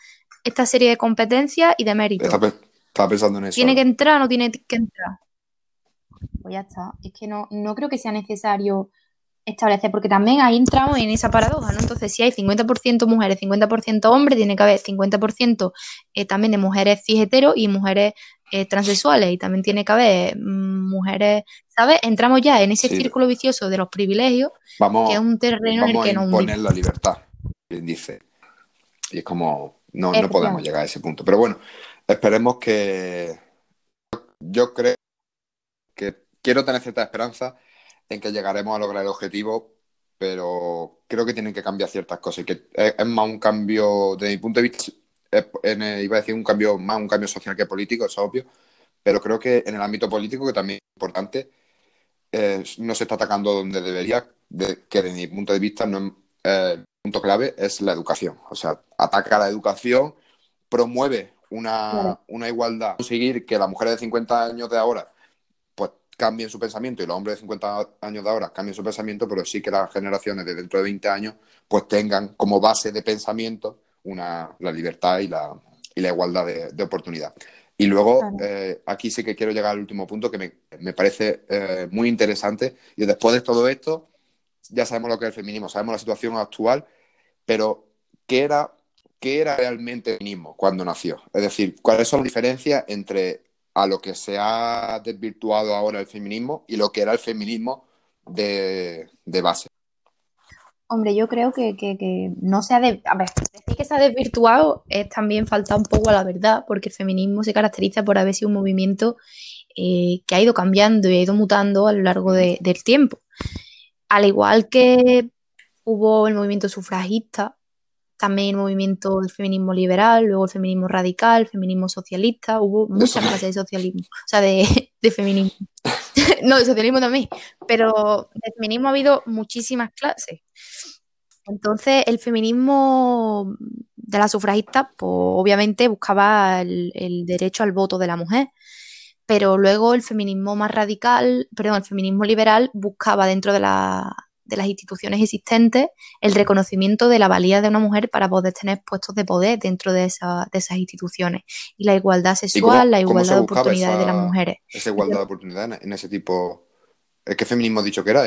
esta serie de competencias y de méritos. Estaba pensando en eso. ¿Tiene que entrar o no tiene que entrar? Pues ya está. Es que no, no creo que sea necesario establecer, porque también ahí entramos en esa paradoja, ¿no? Entonces, si hay 50% mujeres, 50% hombres, tiene que haber 50% eh, también de mujeres cis y mujeres eh, transexuales, y también tiene que haber mm, mujeres, ¿sabes? Entramos ya en ese círculo vicioso de los privilegios, vamos, que es un terreno en el que no... imponer la libertad, bien dice. Y es como, no, no podemos llegar a ese punto. Pero bueno, esperemos que... Yo creo quiero tener cierta esperanza en que llegaremos a lograr el objetivo, pero creo que tienen que cambiar ciertas cosas y que es, más un cambio, desde mi punto de vista, iba a decir un cambio más un cambio social que político, es obvio, pero creo que en el ámbito político, que también es importante, eh, no se está atacando donde debería, que desde mi punto de vista no, eh, el punto clave es la educación. O sea, ataca la educación, promueve una, una igualdad, conseguir que las mujeres de 50 años de ahora cambien su pensamiento y los hombres de 50 años de ahora cambien su pensamiento, pero sí que las generaciones de dentro de 20 años pues tengan como base de pensamiento una, la libertad y la, y la igualdad de, oportunidad. Y luego, eh, aquí sí que quiero llegar al último punto que me, parece eh, muy interesante. Y después de todo esto, ya sabemos lo que es el feminismo, sabemos la situación actual, pero ¿qué era qué era realmente el feminismo cuando nació. Es decir, cuáles son las diferencias entre a lo que se ha desvirtuado ahora el feminismo y lo que era el feminismo de, base. Hombre, yo creo que, no se ha... De... A ver, decir que se ha desvirtuado es también faltar un poco a la verdad, porque el feminismo se caracteriza por haber sido un movimiento eh, que ha ido cambiando y ha ido mutando a lo largo del tiempo. Al igual que hubo el movimiento sufragista, también el movimiento del feminismo liberal, luego el feminismo radical, el feminismo socialista, hubo muchas clases de socialismo, o sea, de, feminismo. no, de socialismo también, pero de feminismo ha habido muchísimas clases. Entonces, el feminismo de la sufragista, pues obviamente buscaba el, el derecho al voto de la mujer, pero luego el feminismo más radical, perdón, el feminismo liberal buscaba dentro de la de las instituciones existentes el reconocimiento de la valía de una mujer para poder tener puestos de poder dentro de, esa, de esas instituciones. Y la igualdad sexual, la igualdad de oportunidades de las mujeres. Esa igualdad de oportunidades en ese tipo. ¿Qué feminismo ha dicho que era?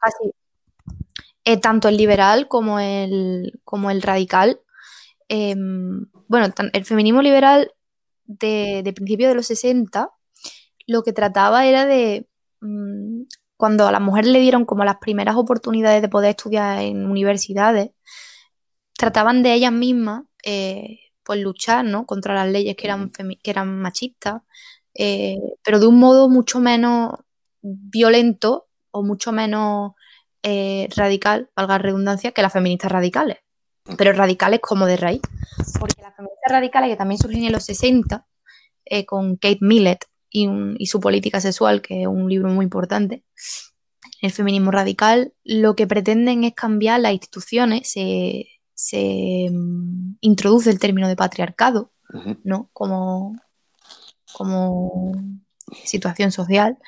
Así. Eh, tanto el liberal como el, como el radical. Em, bueno, el feminismo liberal de, de principios de los 60 lo que trataba era de mm, cuando a las mujeres le dieron como las primeras oportunidades de poder estudiar en universidades, trataban de ellas mismas eh, pues luchar ¿no? contra las leyes que eran, que eran machistas, eh, pero de un modo mucho menos violento o mucho menos eh, radical, valga la redundancia, que las feministas radicales, pero radicales como de raíz. Porque las feministas radicales, que también surgen en los 60, con Kate Millett, y, su política sexual, que es un libro muy importante. El feminismo radical lo que pretenden es cambiar las instituciones, se, mm, introduce el término de patriarcado, ¿no? Como, como situación social.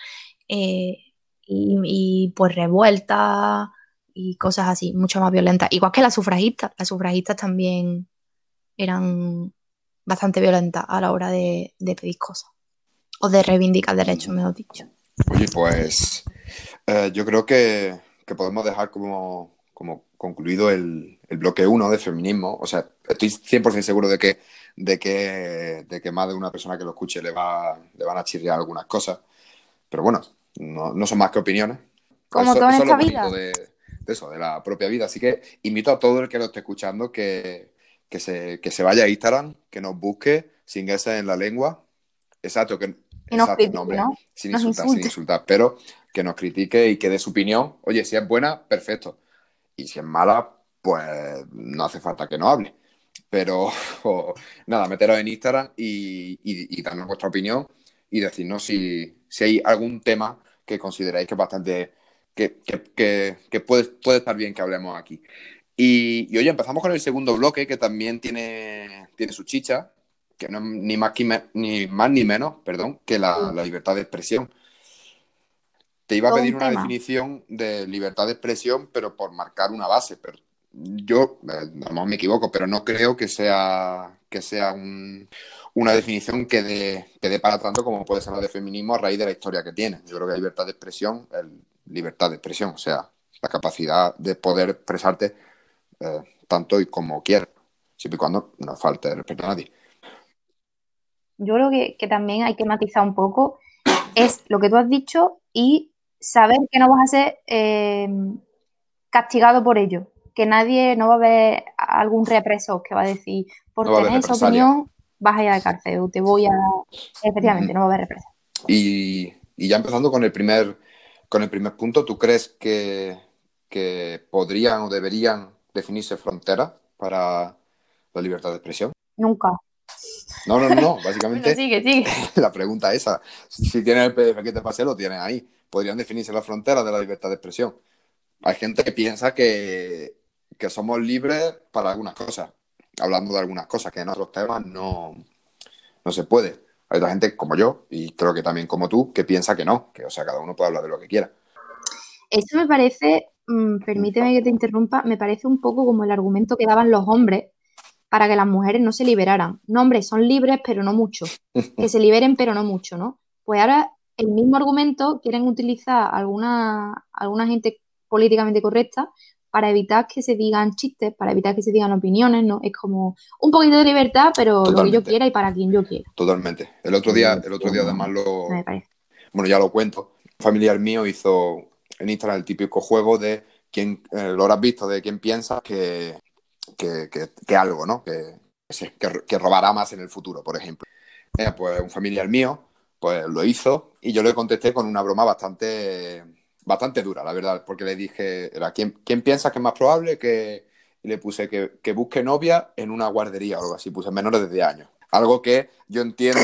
Eh, y, pues revuelta y cosas así, mucho más violentas. Igual que las sufragistas. Las sufragistas también eran bastante violentas a la hora de pedir cosas o de reivindicar derechos, mejor dicho. Oye, pues eh, yo creo que, podemos dejar como, concluido el, bloque 1 de feminismo. O sea, estoy 100% seguro de que, de, que, de que más de una persona que lo escuche le, va, le van a chirriar algunas cosas. Pero bueno, no, son más que opiniones. Como eso, esta vida. De, eso, de la propia vida. Así que invito a todo el que lo esté escuchando que, se, que se vaya a Instagram, que nos busque sin ese en la lengua. Exacto, que sin, insultar, sin insultar, pero que nos critique y que dé su opinión. Oye, si es buena, perfecto. Y si es mala, pues no hace falta que no hable. Pero nada, meteros en Instagram y, darnos vuestra opinión y decirnos si, hay algún tema que consideráis que es bastante. que, puede, puede estar bien que hablemos aquí. Y, y, oye, empezamos con el segundo bloque que también tiene, tiene su chicha, que no es ni más, ni, más ni menos, perdón, que la, libertad de expresión. Te iba a pedir una definición de libertad de expresión, pero por marcar una base. Pero yo, eh, a lo mejor me equivoco, pero no creo que sea, que sea una definición que dé, para tanto como puede ser la de feminismo a raíz de la historia que tiene. Yo creo que libertad de expresión es libertad de expresión, o sea, la capacidad de poder expresarte eh, tanto y como quieras, siempre y cuando no falte respeto a nadie yo creo que, también hay que matizar un poco, es lo que tú has dicho y saber que no vas a ser eh, castigado por ello, que nadie, no va a haber algún represor que va a decir, por tener esa opinión vas a ir a la cárcel o te voy a... Efectivamente, no va a haber represión. Y, y ya empezando con el primer, con el primer punto, ¿tú crees que, que podrían o deberían definirse fronteras para la libertad de expresión? Nunca. No, no, no, básicamente sigue, sigue. la pregunta es esa. Si tienes el PDF que te pasé, lo tienes ahí. Podrían definirse las fronteras de la libertad de expresión. Hay gente que piensa que, que somos libres para algunas cosas, hablando de algunas cosas que en otros temas no, no se puede. Hay otra gente como yo, y creo que también como tú, que piensa que no, que o sea, cada uno puede hablar de lo que quiera. Eso me parece, mm, permíteme que te interrumpa, me parece un poco como el argumento que daban los hombres para que las mujeres no se liberaran. No, hombre, son libres, pero no mucho. Que se liberen, pero no mucho, ¿no? Pues ahora el mismo argumento quieren utilizar alguna, alguna gente políticamente correcta para evitar que se digan chistes, para evitar que se digan opiniones, ¿no? Es como un poquito de libertad, pero lo que yo quiera y para quien yo quiera. Totalmente. El otro día, el otro día además lo... Bueno, ya lo cuento. Un familiar mío hizo en Instagram el típico juego de quién, eh, lo habrás visto, de quién piensa que, que, algo, ¿no? Que, que, robará más en el futuro, por ejemplo. Eh, pues un familiar mío, pues lo hizo y yo le contesté con una broma bastante bastante dura, la verdad, porque le dije, era, ¿quién, quién piensa que es más probable que y le puse que, que, busque novia en una guardería o algo así, puse menores de 10 años. Algo que yo entiendo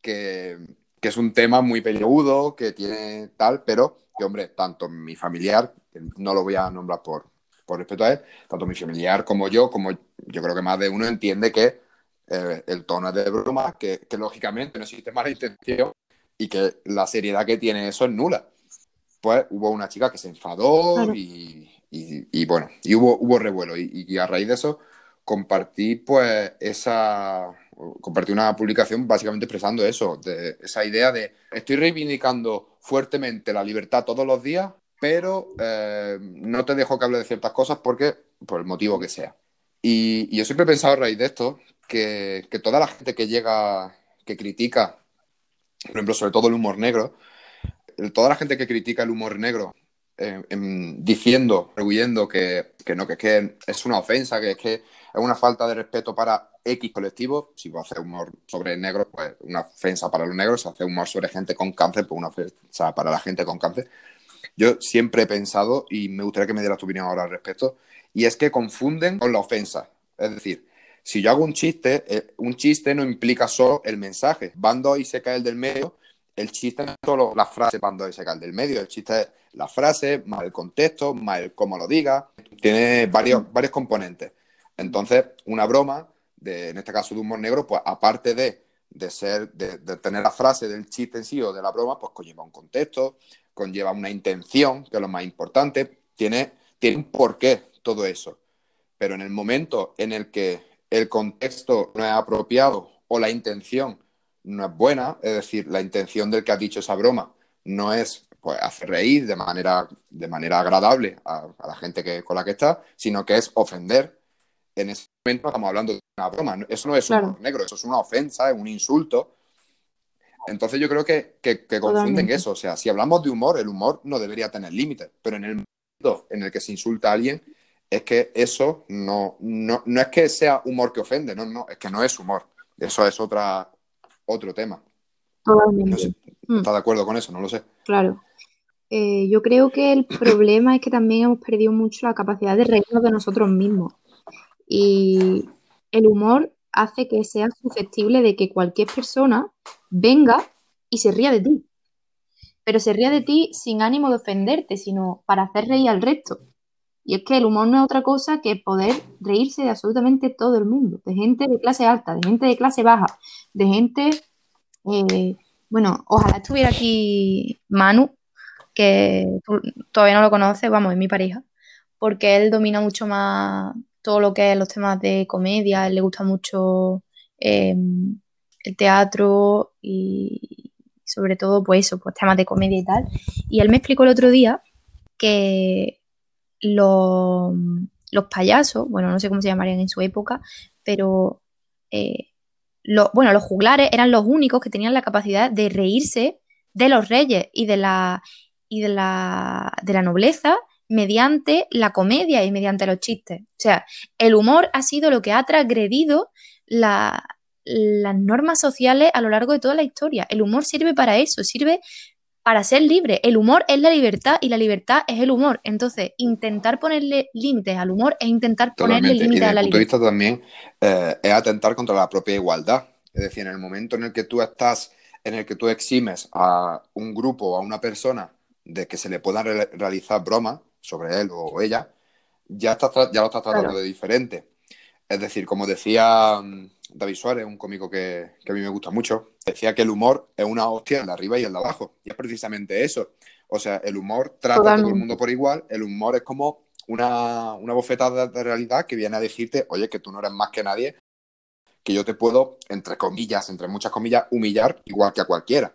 que, que, es un tema muy peliagudo, que tiene tal, pero que, hombre, tanto mi familiar, no lo voy a nombrar por, por respeto a él, tanto mi familiar como yo, como yo creo que más de uno entiende que eh, el tono es de broma, que, que lógicamente no existe mala intención y que la seriedad que tiene eso es nula pues hubo una chica que se enfadó y, bueno, y hubo, hubo revuelo. Y, a raíz de eso compartí pues esa, compartí una publicación básicamente expresando eso, de esa idea de estoy reivindicando fuertemente la libertad todos los días, pero eh, no te dejo que hable de ciertas cosas porque, por el motivo que sea. Y, yo siempre he pensado a raíz de esto que, que toda la gente que llega, que critica, por ejemplo, sobre todo el humor negro, toda la gente que critica el humor negro eh, diciendo, arguyendo que, no, que es, una ofensa, que es que es una falta de respeto para X colectivo, si va a hacer humor sobre negros, pues una ofensa para los negros, si hace humor sobre gente con cáncer, pues una ofensa para la gente con cáncer. Yo siempre he pensado, y me gustaría que me dieras tu opinión ahora al respecto, y es que confunden con la ofensa. Es decir, si yo hago un chiste, eh, un chiste no implica solo el mensaje. Bando y se cae el del medio, el chiste no es solo la frase cuando se cae del medio, el chiste es la frase, más el contexto, más el cómo lo diga, tiene varios, varios componentes. Entonces, una broma, de, en este caso de humor negro, pues aparte de, de ser, de, tener la frase del chiste en sí o de la broma, pues conlleva un contexto, conlleva una intención, que es lo más importante, tiene, tiene un porqué todo eso. Pero en el momento en el que el contexto no es apropiado o la intención no es buena, es decir, la intención del que ha dicho esa broma no es pues, hacer reír de manera, de manera agradable a, la gente que, con la que está, sino que es ofender. En ese momento estamos hablando de una broma. Eso no es un negro, eso es una ofensa, es un insulto. Entonces yo creo que, que, confunden eso. O sea, si hablamos de humor, el humor no debería tener límites, pero en el momento en el que se insulta a alguien, es que eso no, no, no es que sea humor que ofende, no, no, es que no es humor. Eso es otra, otro tema. Totalmente. Mm. ¿Está de acuerdo con eso? No lo sé. Claro. Eh, yo creo que el problema es que también hemos perdido mucho la capacidad de reírnos de nosotros mismos. Y el humor hace que seas susceptible de que cualquier persona venga y se ría de ti. Pero se ría de ti sin ánimo de ofenderte, sino para hacer reír al resto. Y es que el humor no es otra cosa que poder reírse de absolutamente todo el mundo, de gente de clase alta, de gente de clase baja, de gente, eh, bueno, ojalá estuviera aquí Manu, que todavía no lo conoce, vamos, es mi pareja, porque él domina mucho más todo lo que es los temas de comedia, él le gusta mucho em, el teatro y sobre todo, pues eso, pues temas de comedia y tal. Y él me explicó el otro día que los, payasos, bueno, no sé cómo se llamarían en su época, pero eh, bueno, los juglares eran los únicos que tenían la capacidad de reírse de los reyes y de la, y de la, de la nobleza mediante la comedia y mediante los chistes. O sea, el humor ha sido lo que ha transgredido las normas sociales a lo largo de toda la historia. El humor sirve para eso, sirve para ser libre. El humor es la libertad y la libertad es el humor. Entonces, intentar ponerle límites al humor es intentar ponerle límites a la libertad. Y punto de vista también eh, es atentar contra la propia igualdad. Es decir, en el momento en el que tú estás, en el que tú eximes a un grupo o a una persona de que se le puedan realizar bromas sobre él o ella, ya, ya lo estás tratando de diferente. Es decir, como decía mm, David Suárez, un cómico que, a mí me gusta mucho, decía que el humor es una hostia en la arriba y en la abajo. Y es precisamente eso. O sea, el humor trata a todo el mundo por igual. El humor es como una, una bofetada de realidad que viene a decirte, oye, que tú no eres más que nadie, que yo te puedo, entre comillas, entre muchas comillas, humillar igual que a cualquiera.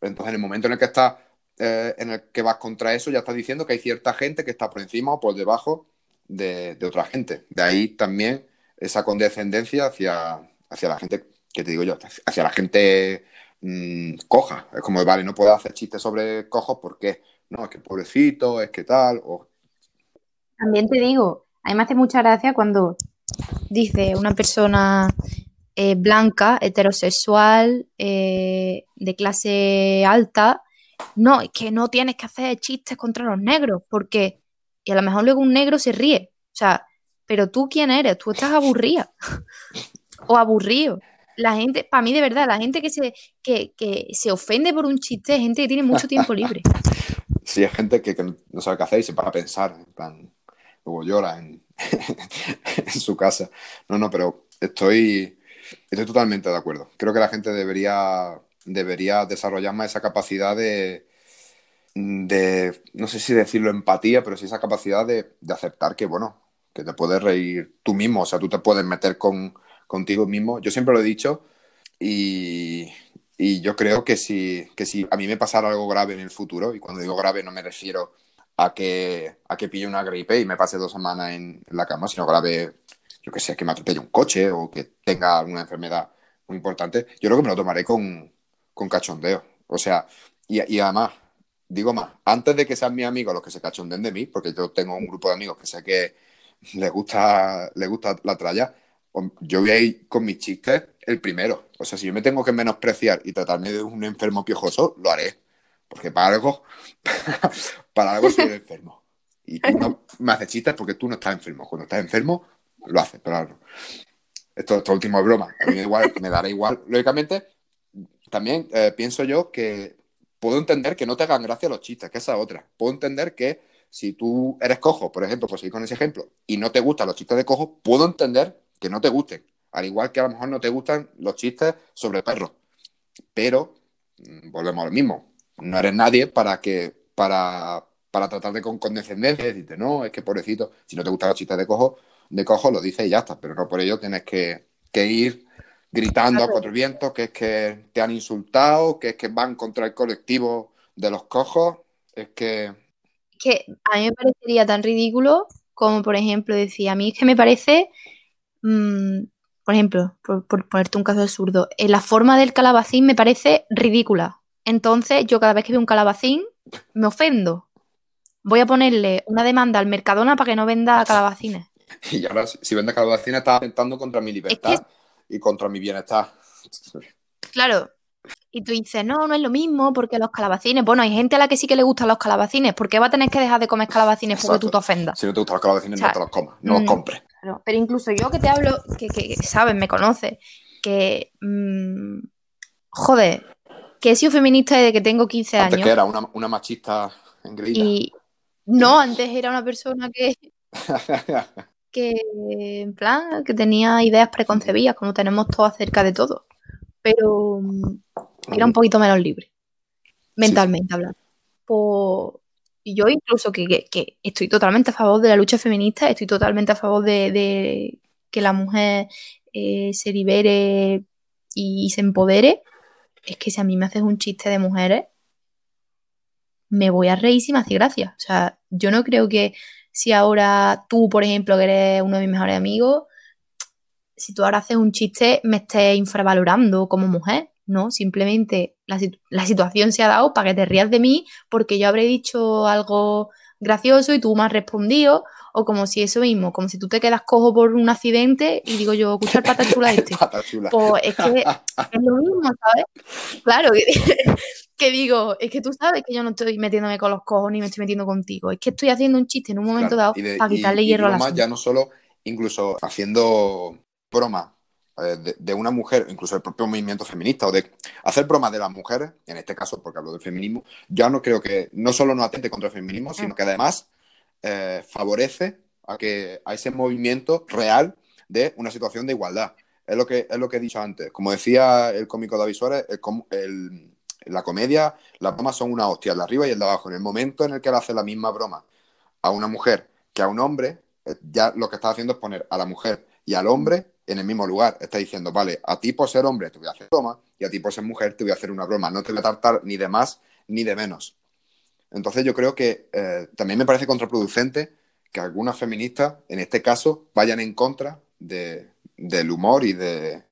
Entonces, en el momento en el que estás, eh, en el que vas contra eso, ya estás diciendo que hay cierta gente que está por encima o por debajo de, otra gente. De ahí también esa condescendencia hacia, hacia la gente, que te digo yo, hacia la gente mm, coja. Es como, vale, no puedo hacer chistes sobre cojos porque, no, es que pobrecito, es que tal. O... También te digo, a mí me hace mucha gracia cuando dice una persona eh, blanca, heterosexual, eh, de clase alta, no, es que no tienes que hacer chistes contra los negros, porque, y a lo mejor luego un negro se ríe. O sea, pero tú quién eres, tú estás aburrida o aburrido. La gente, para mí de verdad, la gente que se, que, se ofende por un chiste es gente que tiene mucho tiempo libre. Sí, es gente que, no sabe qué hacer y se para a pensar, en plan, luego llora en, su casa. No, no, pero estoy, estoy totalmente de acuerdo. Creo que la gente debería, debería desarrollar más esa capacidad de, de, no sé si decirlo empatía, pero sí esa capacidad de, de aceptar que, bueno, que te puedes reír tú mismo, o sea, tú te puedes meter con, contigo mismo. Yo siempre lo he dicho y, yo creo que si, que si a mí me pasara algo grave en el futuro, y cuando digo grave no me refiero a que, a que pille una gripe y me pase dos semanas en, la cama, sino grave, yo que sé, que me atropelle un coche o que tenga alguna enfermedad muy importante, yo creo que me lo tomaré con, con cachondeo. O sea, y, y además, digo más, antes de que sean mis amigos los que se cachonden de mí, porque yo tengo un grupo de amigos que sé que le gusta, le gusta la tralla, yo voy a ir con mis chistes el primero. O sea, si yo me tengo que menospreciar y tratarme de un enfermo piojoso, lo haré. Porque para algo, para algo soy enfermo. Y tú no me haces chistes porque tú no estás enfermo. Cuando estás enfermo, lo haces, pero Esto, esto último es broma. A mí igual, me dará igual. Lógicamente, también eh, pienso yo que puedo entender que no te hagan gracia los chistes, que esa es otra. Puedo entender que si tú eres cojo, por ejemplo, por seguir con ese ejemplo, y no te gustan los chistes de cojo, puedo entender que no te gusten. Al igual que a lo mejor no te gustan los chistes sobre perros. Pero, mm, volvemos a lo mismo, no eres nadie para que, para, para tratarte con condescendencia y decirte, no, es que pobrecito, si no te gustan los chistes de cojo, de cojo lo dices y ya está, pero no por ello tienes que, ir gritando a cuatro vientos que es que te han insultado, que es que van contra el colectivo de los cojos, es que que a mí me parecería tan ridículo como, por ejemplo, decía, a mí es que me parece, mm, por ejemplo, por, ponerte un caso absurdo, en la forma del calabacín me parece ridícula. Entonces, yo cada vez que veo un calabacín, me ofendo. Voy a ponerle una demanda al Mercadona para que no venda calabacines. Y ahora, si vende calabacines, está atentando contra mi libertad y contra mi bienestar. Claro, y tú dices, no, no es lo mismo porque los calabacines. Bueno, hay gente a la que sí que le gustan los calabacines. ¿Por qué va a tener que dejar de comer calabacines porque tú te ofendas? Si no te gustan los calabacines, no te los comas, no los mm, compres. pero incluso yo que te hablo, que, que, sabes, me conoces, que. Mm, joder, que he sido feminista desde que tengo 15 antes años. que era una, una machista engreída. Y. No, antes era una persona que. que, en plan, que tenía ideas preconcebidas, como tenemos todos acerca de todo. Pero era un poquito menos libre, mentalmente hablando. Pues, yo incluso que, estoy totalmente a favor de la lucha feminista, estoy totalmente a favor de, que la mujer eh, se libere y, se empodere, es que si a mí me haces un chiste de mujeres, me voy a reír si me hace gracia. O sea, yo no creo que si ahora tú, por ejemplo, que eres uno de mis mejores amigos, si tú ahora haces un chiste, me estés infravalorando como mujer. No, simplemente la, situación se ha dado para que te rías de mí porque yo habré dicho algo gracioso y tú me has respondido, o como si eso mismo, como si tú te quedas cojo por un accidente y digo yo, escucha el pata chula este. Pues es que es lo mismo, ¿sabes? Claro, que digo, es que tú sabes que yo no estoy metiéndome con los cojones ni me estoy metiendo contigo. Es que estoy haciendo un chiste en un momento dado para quitarle hierro a la ya no solo, incluso haciendo broma eh, de, una mujer, incluso el propio movimiento feminista, o de hacer bromas de las mujeres, en este caso porque hablo del feminismo, ya no creo que no solo no atente contra el feminismo, sino mm. que además eh, favorece a, que, a ese movimiento real de una situación de igualdad. Es lo que, es lo que he dicho antes. Como decía el cómico David Suárez, el, la comedia, las bromas son una hostia, el de arriba y el de abajo. En el momento en el que él hace la misma broma a una mujer que a un hombre, eh, ya lo que está haciendo es poner a la mujer y al hombre en el mismo lugar. Está diciendo, vale, a ti por ser hombre te voy a hacer broma y a ti por ser mujer te voy a hacer una broma. No te voy a tratar ni de más ni de menos. Entonces yo creo que eh, también me parece contraproducente que algunas feministas, en este caso, vayan en contra del humor y de,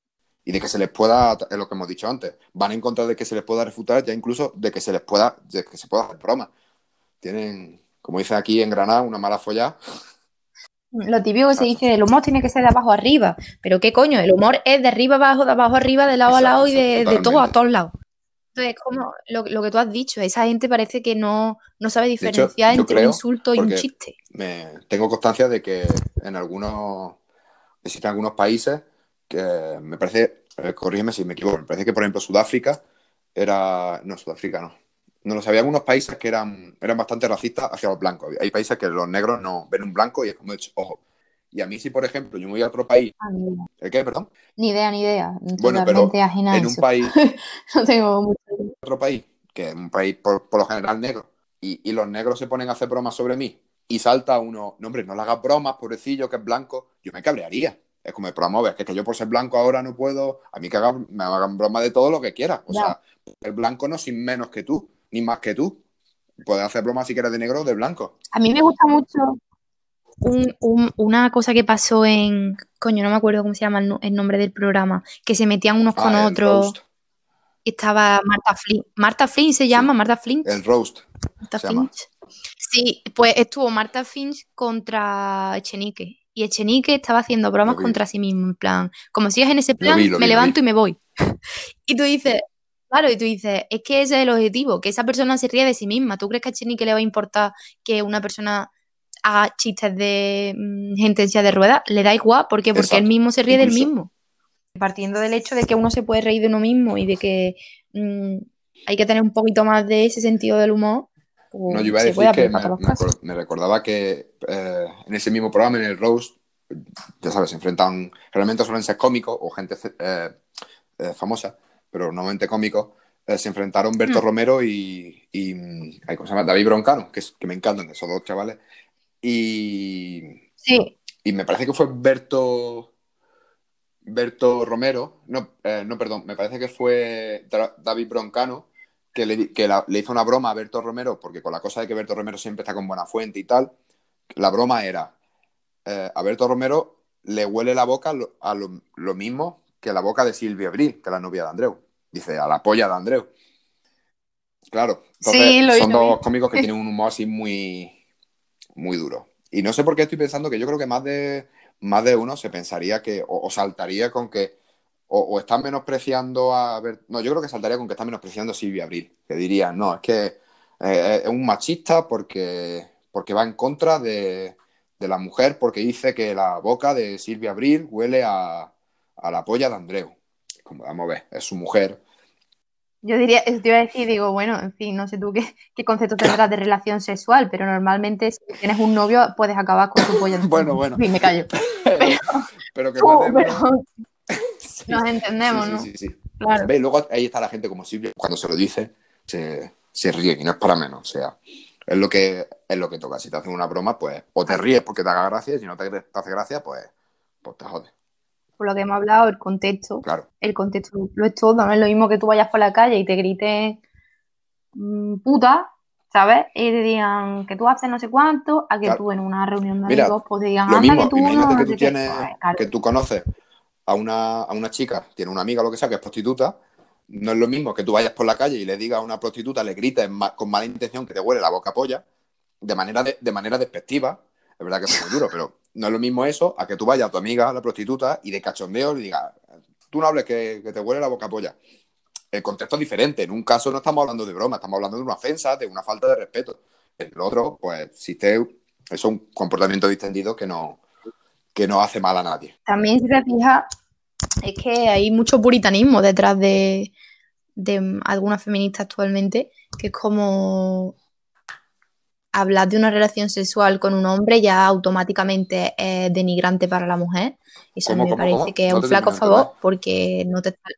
y de que se les pueda, es lo que hemos dicho antes, van en contra de que se les pueda refutar, ya incluso de que se les pueda, de que se pueda hacer broma. Tienen, como dice aquí en Granada, una mala follada lo típico que se dice, el humor tiene que ser de abajo arriba. Pero qué coño, el humor es de arriba abajo, de abajo arriba, de lado a lado y de, todo a todos lados. Entonces, como lo, que tú has dicho, esa gente parece que no, sabe diferenciar entre un insulto y un chiste. Me, tengo constancia de que en algunos, existen algunos países que me parece, corrígeme si me equivoco, me parece que por ejemplo Sudáfrica era, no, Sudáfrica no, no lo sabía, algunos países que eran, eran bastante racistas hacia los blancos. Hay países que los negros no ven un blanco y es como, ojo. Y a mí si, por ejemplo, yo me voy a otro país... Ah, ¿El qué, perdón? Ni idea, ni idea. Bueno, pero en un país... no tengo mucho... Otro país, que es un país por, lo general negro, y, los negros se ponen a hacer bromas sobre mí, y salta uno, no hombre, no le hagas bromas, pobrecillo, que es blanco, yo me cabrearía. Es como, el programa, es que, yo por ser blanco ahora no puedo, a mí que hagan, me hagan bromas de todo lo que quiera. O sea, el blanco no sin menos que tú ni más que tú. Puedes hacer bromas si quieres de negro o de blanco. A mí me gusta mucho una cosa que pasó en. Coño, no me acuerdo cómo se llama el, nombre del programa. Que se metían unos con ah, otros. Estaba Marta Flynn. Marta Flynn se llama, Marta Flynn. El roast. Marta Finch. Sí, pues estuvo Marta Finch contra Echenique. Y Echenique estaba haciendo bromas contra sí mismo, en plan, como si es en ese plan, me levanto y me voy. y tú dices, Claro, y tú dices, es que ese es el objetivo, que esa persona se ríe de sí misma. ¿Tú crees que a Chenique le va a importar que una persona haga chistes de mm, gente en silla de ruedas? Le da igual, ¿por qué? Porque él mismo se ríe del mismo. Partiendo del hecho de que uno se puede reír de uno mismo y de que mm, hay que tener un poquito más de ese sentido del humor. Pues no, yo iba a decir que me, recordaba que eh, en ese mismo programa, en el Rose, ya sabes, se enfrentan, realmente suelen ser cómicos o gente eh, eh, famosa pero normalmente cómicos, eh, se enfrentaron Berto mm. Romero y, y ¿cómo se llama? David Broncano, que, que me encantan esos dos chavales. Y, sí. y me parece que fue Berto, Berto Romero, no, eh, no, perdón, me parece que fue David Broncano, que, le, que le, hizo una broma a Berto Romero, porque con la cosa de que Berto Romero siempre está con buena fuente y tal, la broma era, eh, a Berto Romero le huele la boca a lo, lo mismo que la boca de Silvia Abril, que es la novia de Andreu. Dice, a la polla de Andreu. Claro, entonces son dos cómicos que tienen un humor así muy, muy duro. Y no sé por qué estoy pensando que yo creo que más de, más de uno se pensaría que, o, saltaría con que, o, están menospreciando a ver, no, yo creo que saltaría con que están menospreciando a Silvia Abril, que dirían, no, es que eh, es un machista porque, porque va en contra de, de la mujer, porque dice que la boca de Silvia Abril huele a, a la polla de Andreu. Como vamos a ver, es su mujer. Yo diría, te iba a decir, digo, bueno, en fin, no sé tú qué, qué concepto tendrás de relación sexual, pero normalmente si tienes un novio puedes acabar con tu polla. bueno, bueno. Sí, me callo. pero, que nos entendemos, ¿no? Sí, sí, sí. Claro. Luego ahí está la gente como Silvia, cuando se lo dice, se, se ríe, y no es para menos. O sea, es lo que es lo que toca. Si te hacen una broma, pues o te ríes porque te haga gracia, y si no te, te hace gracia, pues, pues te jodes por lo que hemos hablado, el contexto. El contexto lo es todo. No es lo mismo que tú vayas por la calle y te griten mm, puta, ¿sabes? Y te digan que tú haces no sé cuánto, a que tú en una reunión de amigos pues te digan, lo mismo, que tú imagínate que tú tienes, pues, que tú conoces a una, a una chica, tiene una amiga, lo que sea, que es prostituta, no es lo mismo que tú vayas por la calle y le digas a una prostituta, le grites con mala intención que te huele la boca polla, de manera, de, de manera despectiva, es verdad que es muy duro, pero no es lo mismo eso a que tú vayas a tu amiga, la prostituta, y de cachondeo le digas, tú no hables que, te huele la boca polla. el contexto es diferente. En un caso no estamos hablando de broma, estamos hablando de una ofensa, de una falta de respeto. En el otro, pues existe es un comportamiento distendido que no, que no hace mal a nadie. También si te fijas, es que hay mucho puritanismo detrás de, de algunas feministas actualmente, que es como hablar de una relación sexual con un hombre ya automáticamente es denigrante para la mujer. Eso me parece que es un flaco favor porque no te está...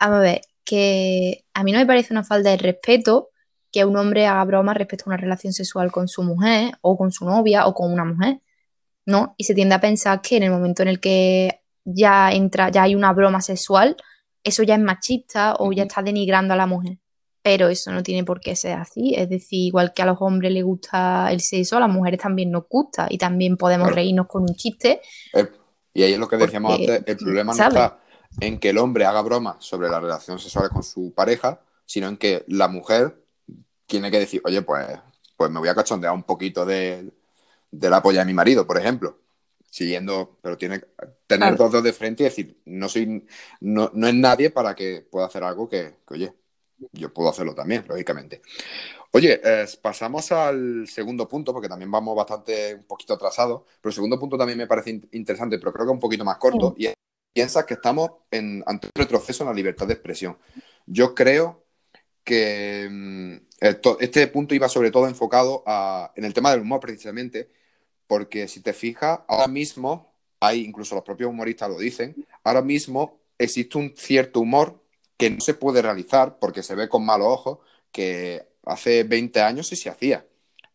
Vamos a ver, que a mí no me parece una falta de respeto que un hombre haga broma respecto a una relación sexual con su mujer o con su novia o con una mujer, ¿no? Y se tiende a pensar que en el momento en el que ya entra, ya hay una broma sexual, eso ya es machista o ya está denigrando a la mujer pero eso no tiene por qué ser así. Es decir, igual que a los hombres les gusta el sexo, a las mujeres también nos gusta y también podemos reírnos con un chiste. y ahí es lo que decíamos antes, el problema no está en que el hombre haga bromas sobre las relaciones sexuales con su pareja, sino en que la mujer tiene que decir, oye, pues, pues me voy a cachondear un poquito de, la polla de mi marido, por ejemplo. Siguiendo, pero tiene que tener dos dedos de frente y decir, no soy, no, no es nadie para que pueda hacer algo que oye, yo puedo hacerlo también, lógicamente. Oye, pasamos al segundo punto, porque también vamos bastante un poquito atrasados, pero el segundo punto también me parece interesante, pero creo que un poquito más corto, y es, piensas que estamos en, ante un retroceso en la libertad de expresión. Yo creo que mm, este punto iba sobre todo enfocado en el tema del humor, precisamente, porque si te fijas, ahora mismo, hay, incluso los propios humoristas lo dicen, ahora mismo existe un cierto humor que no se puede realizar porque se ve con malos ojos, que hace 20 años sí se hacía.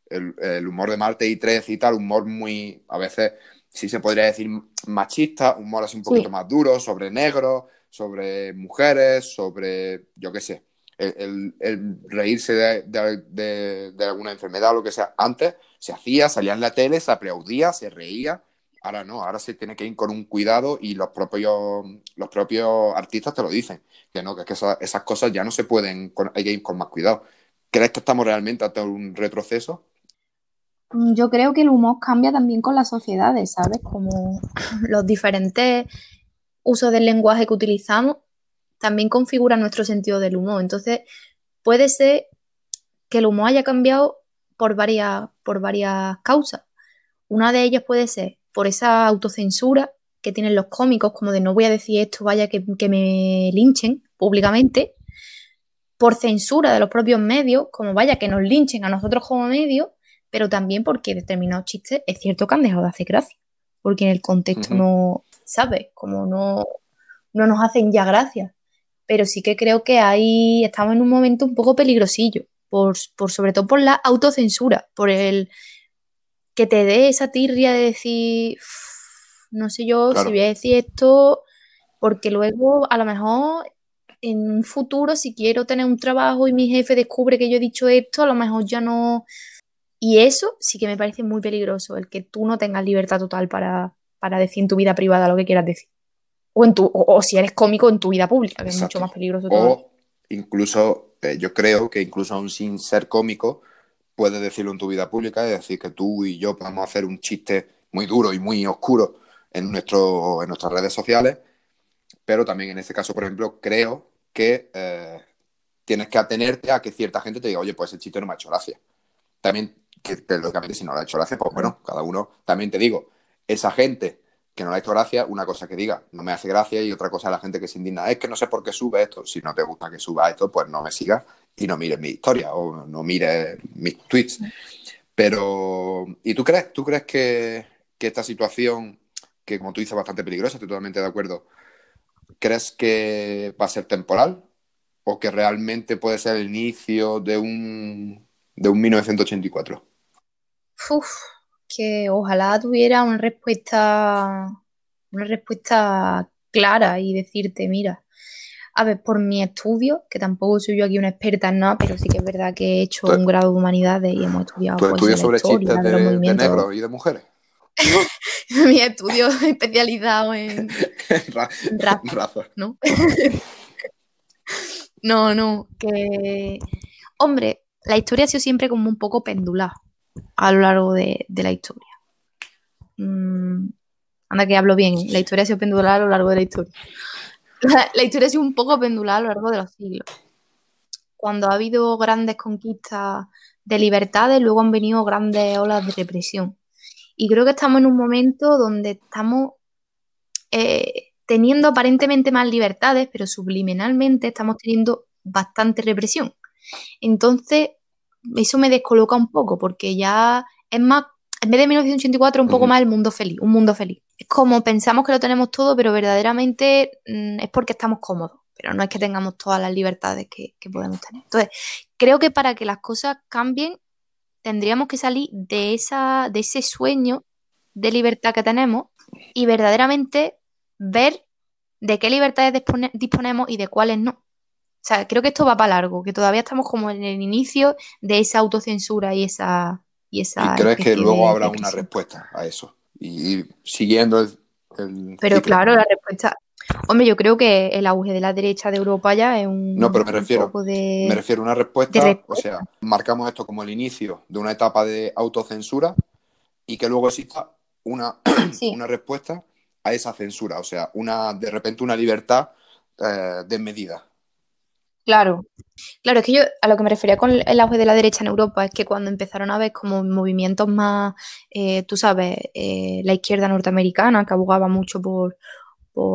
El, humor de Marte y 3 y tal, humor muy, a veces sí se podría decir machista, humor así un poquito más duro, sobre negros, sobre mujeres, sobre, yo qué sé, el, reírse de, de, alguna enfermedad o lo que sea. Antes se hacía, salía en la tele, se aplaudía, se reía, Ahora no, ahora se tiene que ir con un cuidado y los propios, los propios artistas te lo dicen, que no, que, que esas, cosas ya no se pueden, hay que ir con más cuidado. ¿Crees que estamos realmente ante un retroceso? Mm, yo creo que el humor cambia también con las sociedades, ¿sabes? Como los diferentes usos del lenguaje que utilizamos también configuran nuestro sentido del humor. Entonces, puede ser que el humor haya cambiado por varias, por varias causas. Una de ellas puede ser por esa autocensura que tienen los cómicos, como de no voy a decir esto, vaya que, me linchen públicamente, por censura de los propios medios, como vaya que nos linchen a nosotros como medios, pero también porque determinados chistes es cierto que han dejado de hacer gracia, porque en el contexto no, ¿sabes? Como no, no nos hacen ya gracia. Pero sí que creo que ahí estamos en un momento un poco peligrosillo, por, por sobre todo por la autocensura, por el que te dé esa tirria de decir, no sé yo si voy a decir esto, porque luego a lo mejor en un futuro, si quiero tener un trabajo y mi jefe descubre que yo he dicho esto, a lo mejor ya no... Y eso sí que me parece muy peligroso, el que tú no tengas libertad total para, decir en tu vida privada lo que quieras decir. O, en tu, o, si eres cómico en tu vida pública, que es mucho más peligroso. O incluso, eh, yo creo que incluso aún sin ser cómico, puedes decirlo en tu vida pública, es decir, que tú y yo podemos hacer un chiste muy duro y muy oscuro en, nuestro, en nuestras redes sociales, pero también en este caso, por ejemplo, creo que eh, tienes que atenerte a que cierta gente te diga, oye, pues el chiste no me ha hecho gracia. También, que, lógicamente, si no le ha hecho gracia, pues bueno, cada uno, también te digo, esa gente que no le ha hecho gracia, una cosa que diga, no me hace gracia, y otra cosa la gente que se indigna, es que no sé por qué sube esto, si no te gusta que suba esto, pues no me sigas y no mires mi historia o no mires mis tweets. Pero, ¿y tú crees, tú crees que, esta situación, que como tú dices, bastante peligrosa, estoy totalmente de acuerdo, ¿crees que va a ser temporal o que realmente puede ser el inicio de un, de un 1984? Uf, que ojalá tuviera una respuesta, una respuesta clara y decirte, mira, a ver, por mi estudio, que tampoco soy yo aquí una experta en nada, pero sí que es verdad que he hecho un grado de humanidades y hemos estudiado. ¿Tu pues, estudio sobre chistes de, de negros y de mujeres? mi estudio especializado en, raza, ¿no? no, no, que... Hombre, la historia ha sido siempre como un poco pendular a lo largo de, la historia. Mm, anda que hablo bien, la historia ha sido pendular a lo largo de la historia. la, historia ha sido un poco pendular a lo largo de los siglos. Cuando ha habido grandes conquistas de libertades, luego han venido grandes olas de represión. Y creo que estamos en un momento donde estamos eh, teniendo aparentemente más libertades, pero subliminalmente estamos teniendo bastante represión. Entonces, eso me descoloca un poco, porque ya es más, en vez de 1984, un poco más el mundo feliz, un mundo feliz. Es como pensamos que lo tenemos todo, pero verdaderamente mm, es porque estamos cómodos, pero no es que tengamos todas las libertades que, podemos tener. Entonces, creo que para que las cosas cambien, tendríamos que salir de, esa, de ese sueño de libertad que tenemos y verdaderamente ver de qué libertades disponemos y de cuáles no. O sea, creo que esto va para largo, que todavía estamos como en el inicio de esa autocensura y esa... ¿Y, esa crees que luego habrá una respuesta a eso? Y, siguiendo el... pero claro, la respuesta... Hombre, yo creo que el auge de la derecha de Europa ya es un. No, pero me refiero. Me refiero a una respuesta, O sea, marcamos esto como el inicio de una etapa de autocensura y que luego exista una, una respuesta a esa censura. O sea, una, de repente una libertad eh, desmedida. Claro, claro, es que yo a lo que me refería con el auge de la derecha en Europa es que cuando empezaron a ver como movimientos más, eh, tú sabes, eh, la izquierda norteamericana que abogaba mucho por,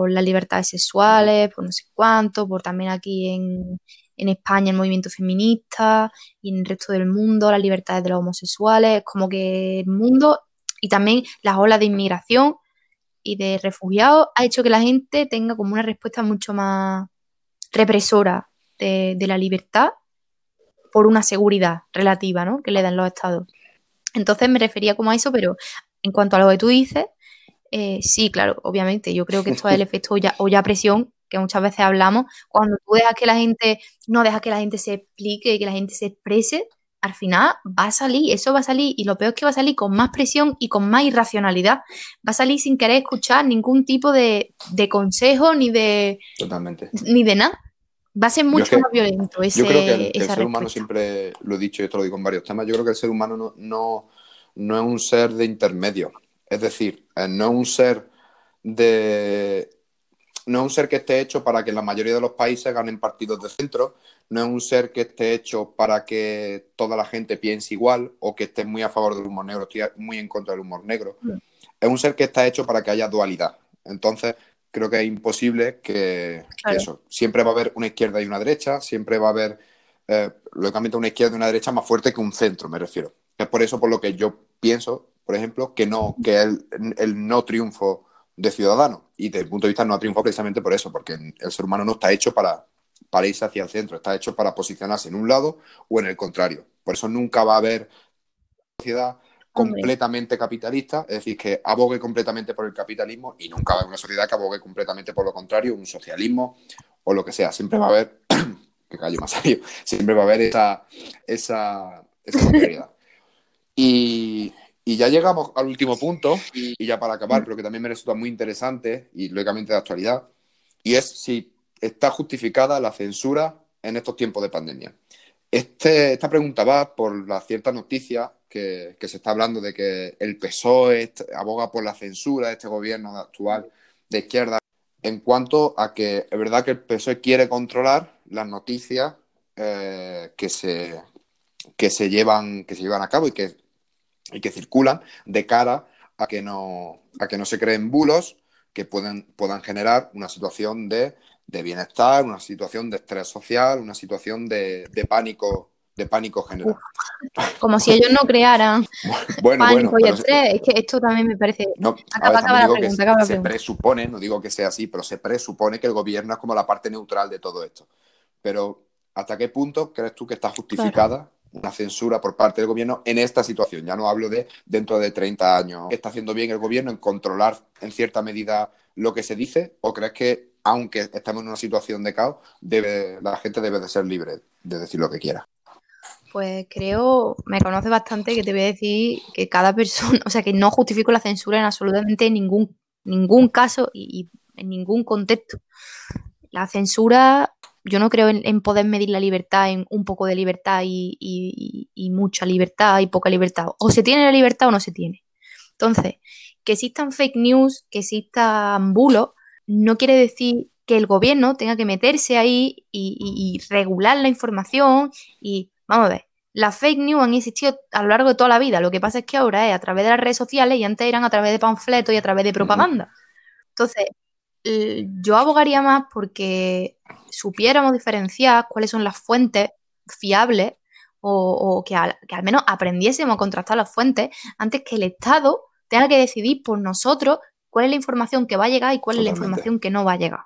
las libertades sexuales, por no sé cuánto, por también aquí en, en España el movimiento feminista y en el resto del mundo las libertades de los homosexuales, como que el mundo y también las olas de inmigración y de refugiados ha hecho que la gente tenga como una respuesta mucho más represora de, la libertad por una seguridad relativa ¿no? que le dan los estados. Entonces me refería como a eso, pero en cuanto a lo que tú dices, eh, sí, claro, obviamente, yo creo que esto es el efecto olla, presión que muchas veces hablamos, cuando tú dejas que la gente, no dejas que la gente se explique, que la gente se exprese, al final va a salir, eso va a salir, y lo peor es que va a salir con más presión y con más irracionalidad. Va a salir sin querer escuchar ningún tipo de, de consejo ni de. Totalmente. Ni de nada. Va a ser mucho más violento ese, Yo creo que el, ser humano siempre, lo he dicho y esto lo digo en varios temas, yo creo que el ser humano no, no, no es un ser de intermedio. Es decir, eh, no es un ser de... No es un ser que esté hecho para que la mayoría de los países ganen partidos de centro, no es un ser que esté hecho para que toda la gente piense igual o que esté muy a favor del humor negro, estoy muy en contra del humor negro. Mm. Es un ser que está hecho para que haya dualidad. Entonces, creo que es imposible que, eso. Siempre va a haber una izquierda y una derecha, siempre va a haber, eh, lógicamente, una izquierda y una derecha más fuerte que un centro, me refiero. Es por eso por lo que yo pienso, por ejemplo, que no, que el, el no triunfo de Ciudadanos. Y desde el punto de vista no triunfo precisamente por eso, porque el ser humano no está hecho para, para irse hacia el centro, está hecho para posicionarse en un lado o en el contrario. Por eso nunca va a haber sociedad completamente capitalista, es decir, que abogue completamente por el capitalismo y nunca va a haber una sociedad que abogue completamente por lo contrario, un socialismo o lo que sea. Siempre va a haber, que callo más serio, siempre va a haber esa, esa, esa Y, y, ya llegamos al último punto, y ya para acabar, pero que también me resulta muy interesante y lógicamente de actualidad, y es si está justificada la censura en estos tiempos de pandemia. Este, esta pregunta va por la cierta noticia que, se está hablando de que el PSOE aboga por la censura de este gobierno actual de izquierda en cuanto a que es verdad que el PSOE quiere controlar las noticias eh, que, se, que, se llevan, que se llevan a cabo y que, y que circulan de cara a que no, a que no se creen bulos que puedan generar una situación de de bienestar, una situación de estrés social, una situación de, pánico de pánico general. Como si ellos no crearan pánico y estrés. Es que esto también me parece. No, acaba, pregunta, se, presupone, no digo que sea así, pero se presupone que el gobierno es como la parte neutral de todo esto. Pero, ¿hasta qué punto crees tú que está justificada una censura por parte del gobierno en esta situación? Ya no hablo de dentro de 30 años. ¿Está haciendo bien el gobierno en controlar en cierta medida lo que se dice? ¿O crees que aunque estamos en una situación de caos, la gente debe de ser libre de decir lo que quiera. Pues creo, me conoce bastante que te voy a decir que cada persona, o sea, que no justifico la censura en absolutamente ningún, ningún caso y, en ningún contexto. La censura, yo no creo en, poder medir la libertad en un poco de libertad y, mucha libertad y poca libertad. O se tiene la libertad o no se tiene. Entonces, que existan fake news, que existan bulos, no quiere decir que el gobierno tenga que meterse ahí y, y regular la información y, vamos a ver, las fake news han existido a lo largo de toda la vida. Lo que pasa es que ahora es a través de las redes sociales y antes eran a través de panfletos y a través de propaganda. Entonces, yo abogaría más porque supiéramos diferenciar cuáles son las fuentes fiables o, que, al, menos aprendiésemos a contrastar las fuentes antes que el Estado tenga que decidir por nosotros cuál es la información que va a llegar y cuál es la información que no va a llegar.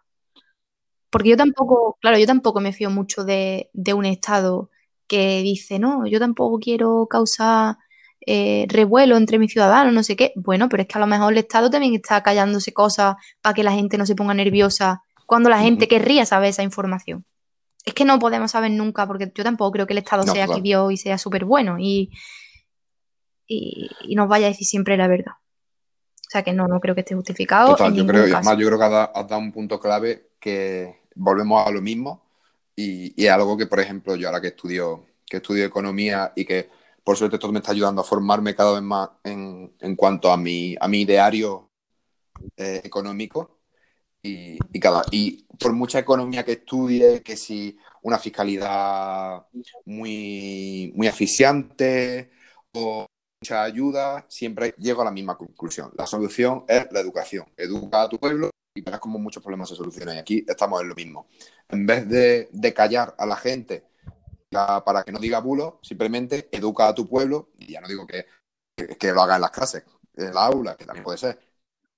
Porque yo tampoco, claro, yo tampoco me fío mucho de, de un Estado que dice, no, yo tampoco quiero causar eh, revuelo entre mis ciudadanos, no sé qué. Bueno, pero es que a lo mejor el Estado también está callándose cosas para que la gente no se ponga nerviosa cuando la gente querría saber esa información. Es que no podemos saber nunca, porque yo tampoco creo que el Estado sea aquí y sea súper bueno y, y, nos vaya a decir siempre la verdad. O sea que no, no creo que esté justificado. Total, yo creo, además yo creo que has dado un punto clave que volvemos a lo mismo y, y, algo que, por ejemplo, yo ahora que estudio, que estudio economía y que por suerte esto me está ayudando a formarme cada vez más en, en cuanto a mi, a mi ideario eh, económico. Y, y, cada, y por mucha economía que estudie, que si una fiscalidad muy, muy asfixiante o mucha ayuda, siempre llego a la misma conclusión. La solución es la educación. Educa a tu pueblo y verás cómo muchos problemas se solucionan. Y aquí estamos en lo mismo. En vez de, de callar a la gente para que no diga bulo, simplemente educa a tu pueblo, y ya no digo que, que, lo haga en las clases, en la aula, que también puede ser,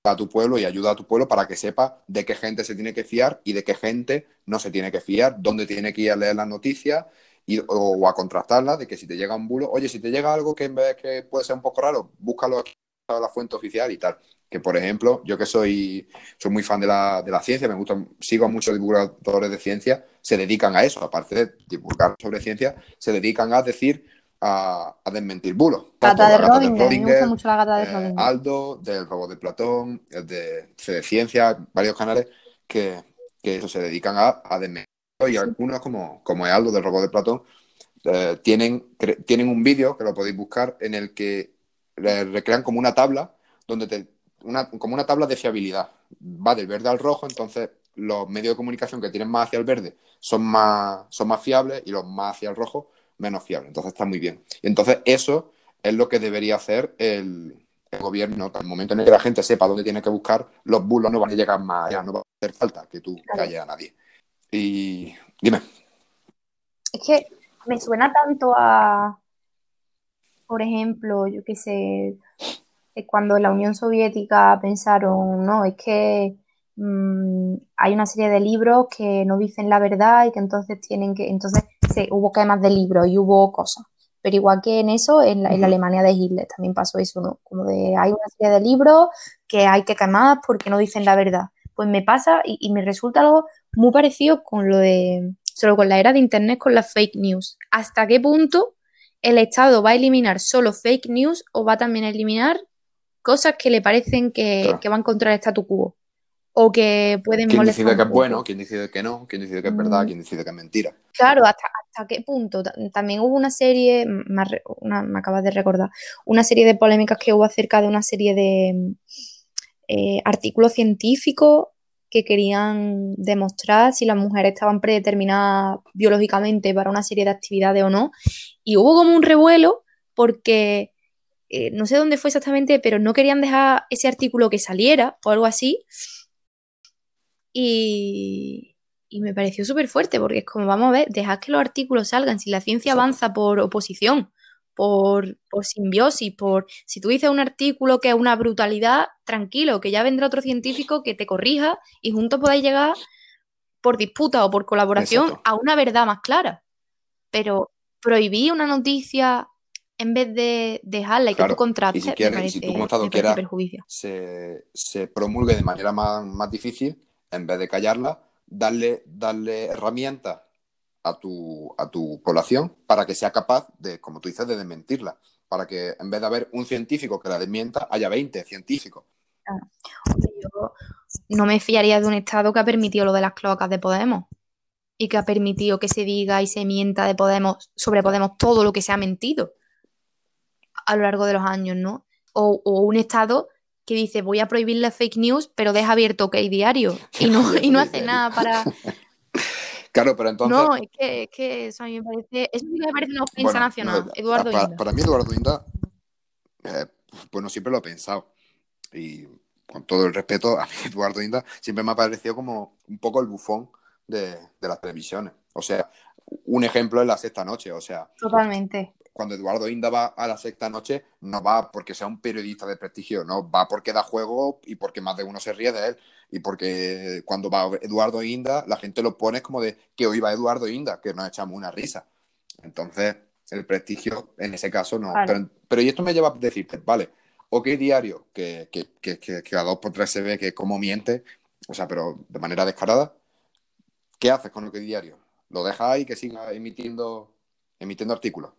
a tu pueblo y ayuda a tu pueblo para que sepa de qué gente se tiene que fiar y de qué gente no se tiene que fiar, dónde tiene que ir a leer las noticias y, o, a contrastarlas, de que si te llega un bulo, oye, si te llega algo que en vez que puede ser un poco raro, búscalo aquí a la fuente oficial y tal que por ejemplo, yo que soy, soy muy fan de la, de la ciencia, me gusta, sigo a muchos divulgadores de ciencia, se dedican a eso, aparte de divulgar sobre ciencia, se dedican a decir, a, a desmentir bulos. Gata de Rodinger, me gusta mucho la gata de eh, Rodinger. Aldo, del robot de Platón, el de, de Ciencia, varios canales que, que eso se dedican a, a desmentir. Y algunos, como, como es Aldo del robot de Platón, eh, tienen, tienen un vídeo que lo podéis buscar en el que recrean como una tabla donde te como una tabla de fiabilidad. Va del verde al rojo, entonces los medios de comunicación que tienen más hacia el verde son más, son más fiables y los más hacia el rojo menos fiables. Entonces está muy bien. Y entonces eso es lo que debería hacer el, gobierno. Al momento en el que la gente sepa dónde tiene que buscar, los bulos no van a llegar más allá, no va a hacer falta que tú calles a nadie. Y dime. Es que me suena tanto a, por ejemplo, yo qué sé, cuando en la Unión Soviética pensaron, no, es que mm, hay una serie de libros que no dicen la verdad y que entonces tienen que, entonces se, hubo quemas de libros y hubo cosas. Pero igual que en eso, en la, Alemania de Hitler también pasó eso, ¿no? Como de hay una serie de libros que hay que quemar porque no dicen la verdad. Pues me pasa y, y me resulta algo muy parecido con lo de, solo con la era de Internet, con las fake news. ¿Hasta qué punto el Estado va a eliminar solo fake news o va también a eliminar cosas que le parecen que, van contra el statu quo o que pueden ¿Quién decide que es bueno? ¿Quién decide que no? ¿Quién decide que es verdad? Mm. ¿Quién decide que es mentira? Claro, ¿hasta, hasta qué punto? También hubo una serie, me, acabas de recordar, una serie de polémicas que hubo acerca de una serie de eh, artículos científicos que querían demostrar si las mujeres estaban predeterminadas biológicamente para una serie de actividades o no. Y hubo como un revuelo porque eh, no sé dónde fue exactamente, pero no querían dejar ese artículo que saliera o algo así. Y, me pareció súper fuerte, porque es como, vamos a ver, dejad que los artículos salgan, si la ciencia avanza por oposición, por, por, simbiosis, por si tú dices un artículo que es una brutalidad, tranquilo, que ya vendrá otro científico que te corrija y juntos podáis llegar por disputa o por colaboración a una verdad más clara. Pero prohibir una noticia en vez de dejarla y que tú contrates, y si, si tú como Estado quieras se, se, promulgue de manera más, más, difícil, en vez de callarla, darle, darle herramientas a tu, a tu población para que sea capaz de, como tú dices, de desmentirla. Para que en vez de haber un científico que la desmienta, haya 20 científicos. Yo no me fiaría de un Estado que ha permitido lo de las cloacas de Podemos y que ha permitido que se diga y se mienta de Podemos sobre Podemos todo lo que se ha mentido a lo largo de los años, ¿no? O, un Estado que dice voy a prohibir las fake news, pero deja abierto OK Diario y no, y no hace nada para... Claro, pero entonces... No, es que, es que eso a mí me parece, eso me parece una ofensa nacional, Eduardo para, Inda. Para mí Eduardo Inda, eh, bueno, siempre lo he pensado y con todo el respeto, a mí Eduardo Inda siempre me ha parecido como un poco el bufón de, de las televisiones. O sea, un ejemplo es la sexta noche, o sea... Totalmente cuando Eduardo Inda va a la sexta noche, no va porque sea un periodista de prestigio, no, va porque da juego y porque más de uno se ríe de él. Y porque cuando va Eduardo Inda, la gente lo pone como de que hoy va Eduardo Inda, que nos echamos una risa. Entonces, el prestigio en ese caso no. Pero, y esto me lleva a decirte, vale, ok diario, que, que, que, que, a dos por tres se ve que como miente, o sea, pero de manera descarada, ¿qué haces con OK diario? ¿Lo dejas ahí que siga emitiendo, emitiendo artículos?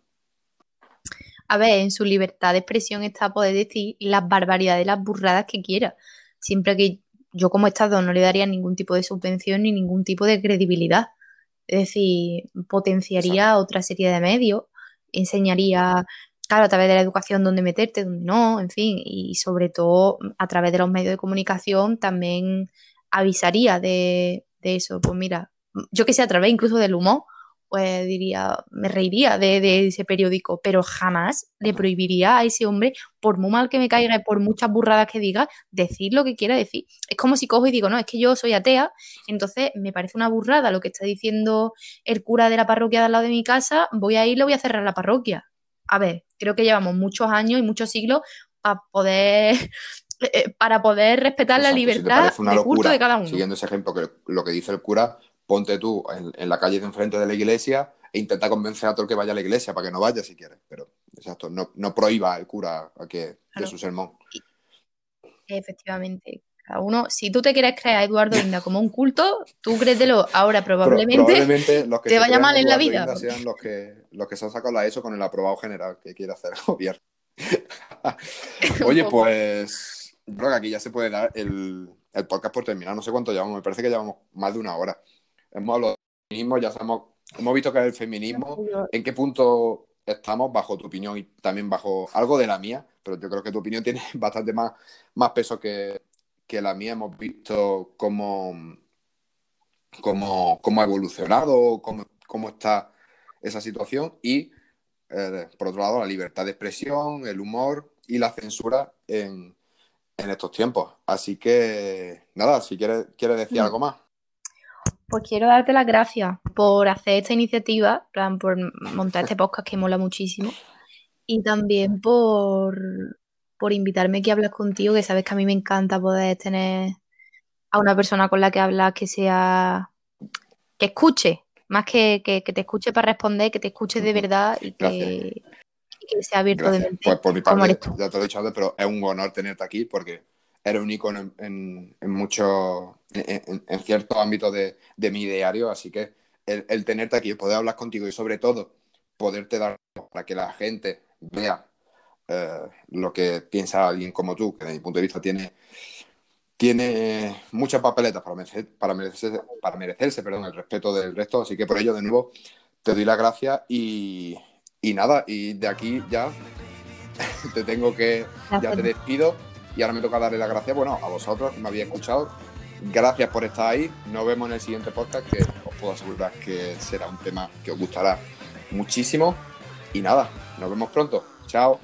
A ver, en su libertad de expresión está poder decir las barbaridades, las burradas que quiera. Siempre que yo como Estado no le daría ningún tipo de subvención ni ningún tipo de credibilidad. Es decir, potenciaría otra serie de medios, enseñaría, claro, a través de la educación dónde meterte, dónde no, en fin, y sobre todo a través de los medios de comunicación también avisaría de, de eso. Pues mira, yo que sé, a través incluso del humor, pues diría, me reiría de, ese periódico, pero jamás le prohibiría a ese hombre, por muy mal que me caiga y por muchas burradas que diga, decir lo que quiera decir. Es como si cojo y digo, no, es que yo soy atea, entonces me parece una burrada lo que está diciendo el cura de la parroquia de al lado de mi casa, voy a ir, le voy a cerrar la parroquia. A ver, creo que llevamos muchos años y muchos siglos para poder eh, para poder respetar la libertad de culto de cada uno. Siguiendo ese ejemplo, que lo que dice el cura ponte tú en, la calle de enfrente de la iglesia e intenta convencer a todo el que vaya a la iglesia para que no vaya si quieres. Pero, exacto, no, no prohíba al cura a que de su sermón. Efectivamente. Cada uno, si tú te quieres creer a Eduardo Inda como un culto, tú créetelo. Ahora probablemente, los que te vaya mal en la vida. Inda sean los que, los que se han sacado la ESO con el aprobado general que quiere hacer el gobierno. Oye, pues creo que aquí ya se puede dar el, el podcast por terminar. No sé cuánto llevamos, me parece que llevamos más de una hora hemos hablado del feminismo, ya sabemos, hemos visto que es el feminismo, en qué punto estamos bajo tu opinión y también bajo algo de la mía, pero yo creo que tu opinión tiene bastante más, más peso que, la mía. Hemos visto cómo, cómo, cómo ha evolucionado, cómo, cómo, está esa situación y, eh, por otro lado, la libertad de expresión, el humor y la censura en, en estos tiempos. Así que, nada, si quieres, quieres decir mm. algo más. Pues quiero darte las gracias por hacer esta iniciativa, por montar este podcast que mola muchísimo. Y también por, por invitarme aquí a hablar contigo, que sabes que a mí me encanta poder tener a una persona con la que hablas que sea. que escuche, más que, que, te escuche para responder, que te escuche de verdad y que, sea abierto de mente. Pues por mi parte, ya te lo he dicho antes, pero es un honor tenerte aquí porque eres un icono en, en, muchos, en, ciertos ámbitos de, mi diario, así que el, tenerte aquí, poder hablar contigo y sobre todo poderte dar para que la gente vea eh, lo que piensa alguien como tú, que desde mi punto de vista tiene, tiene muchas papeletas para, para, merecerse, para merecerse perdón, el respeto del resto, así que por ello de nuevo te doy las gracias y, y nada, y de aquí ya te tengo que, ya te despido y ahora me toca darle las gracias, bueno, a vosotros que me habéis escuchado. Gracias por estar ahí. Nos vemos en el siguiente podcast, que os puedo asegurar que será un tema que os gustará muchísimo. Y nada, nos vemos pronto. Chao.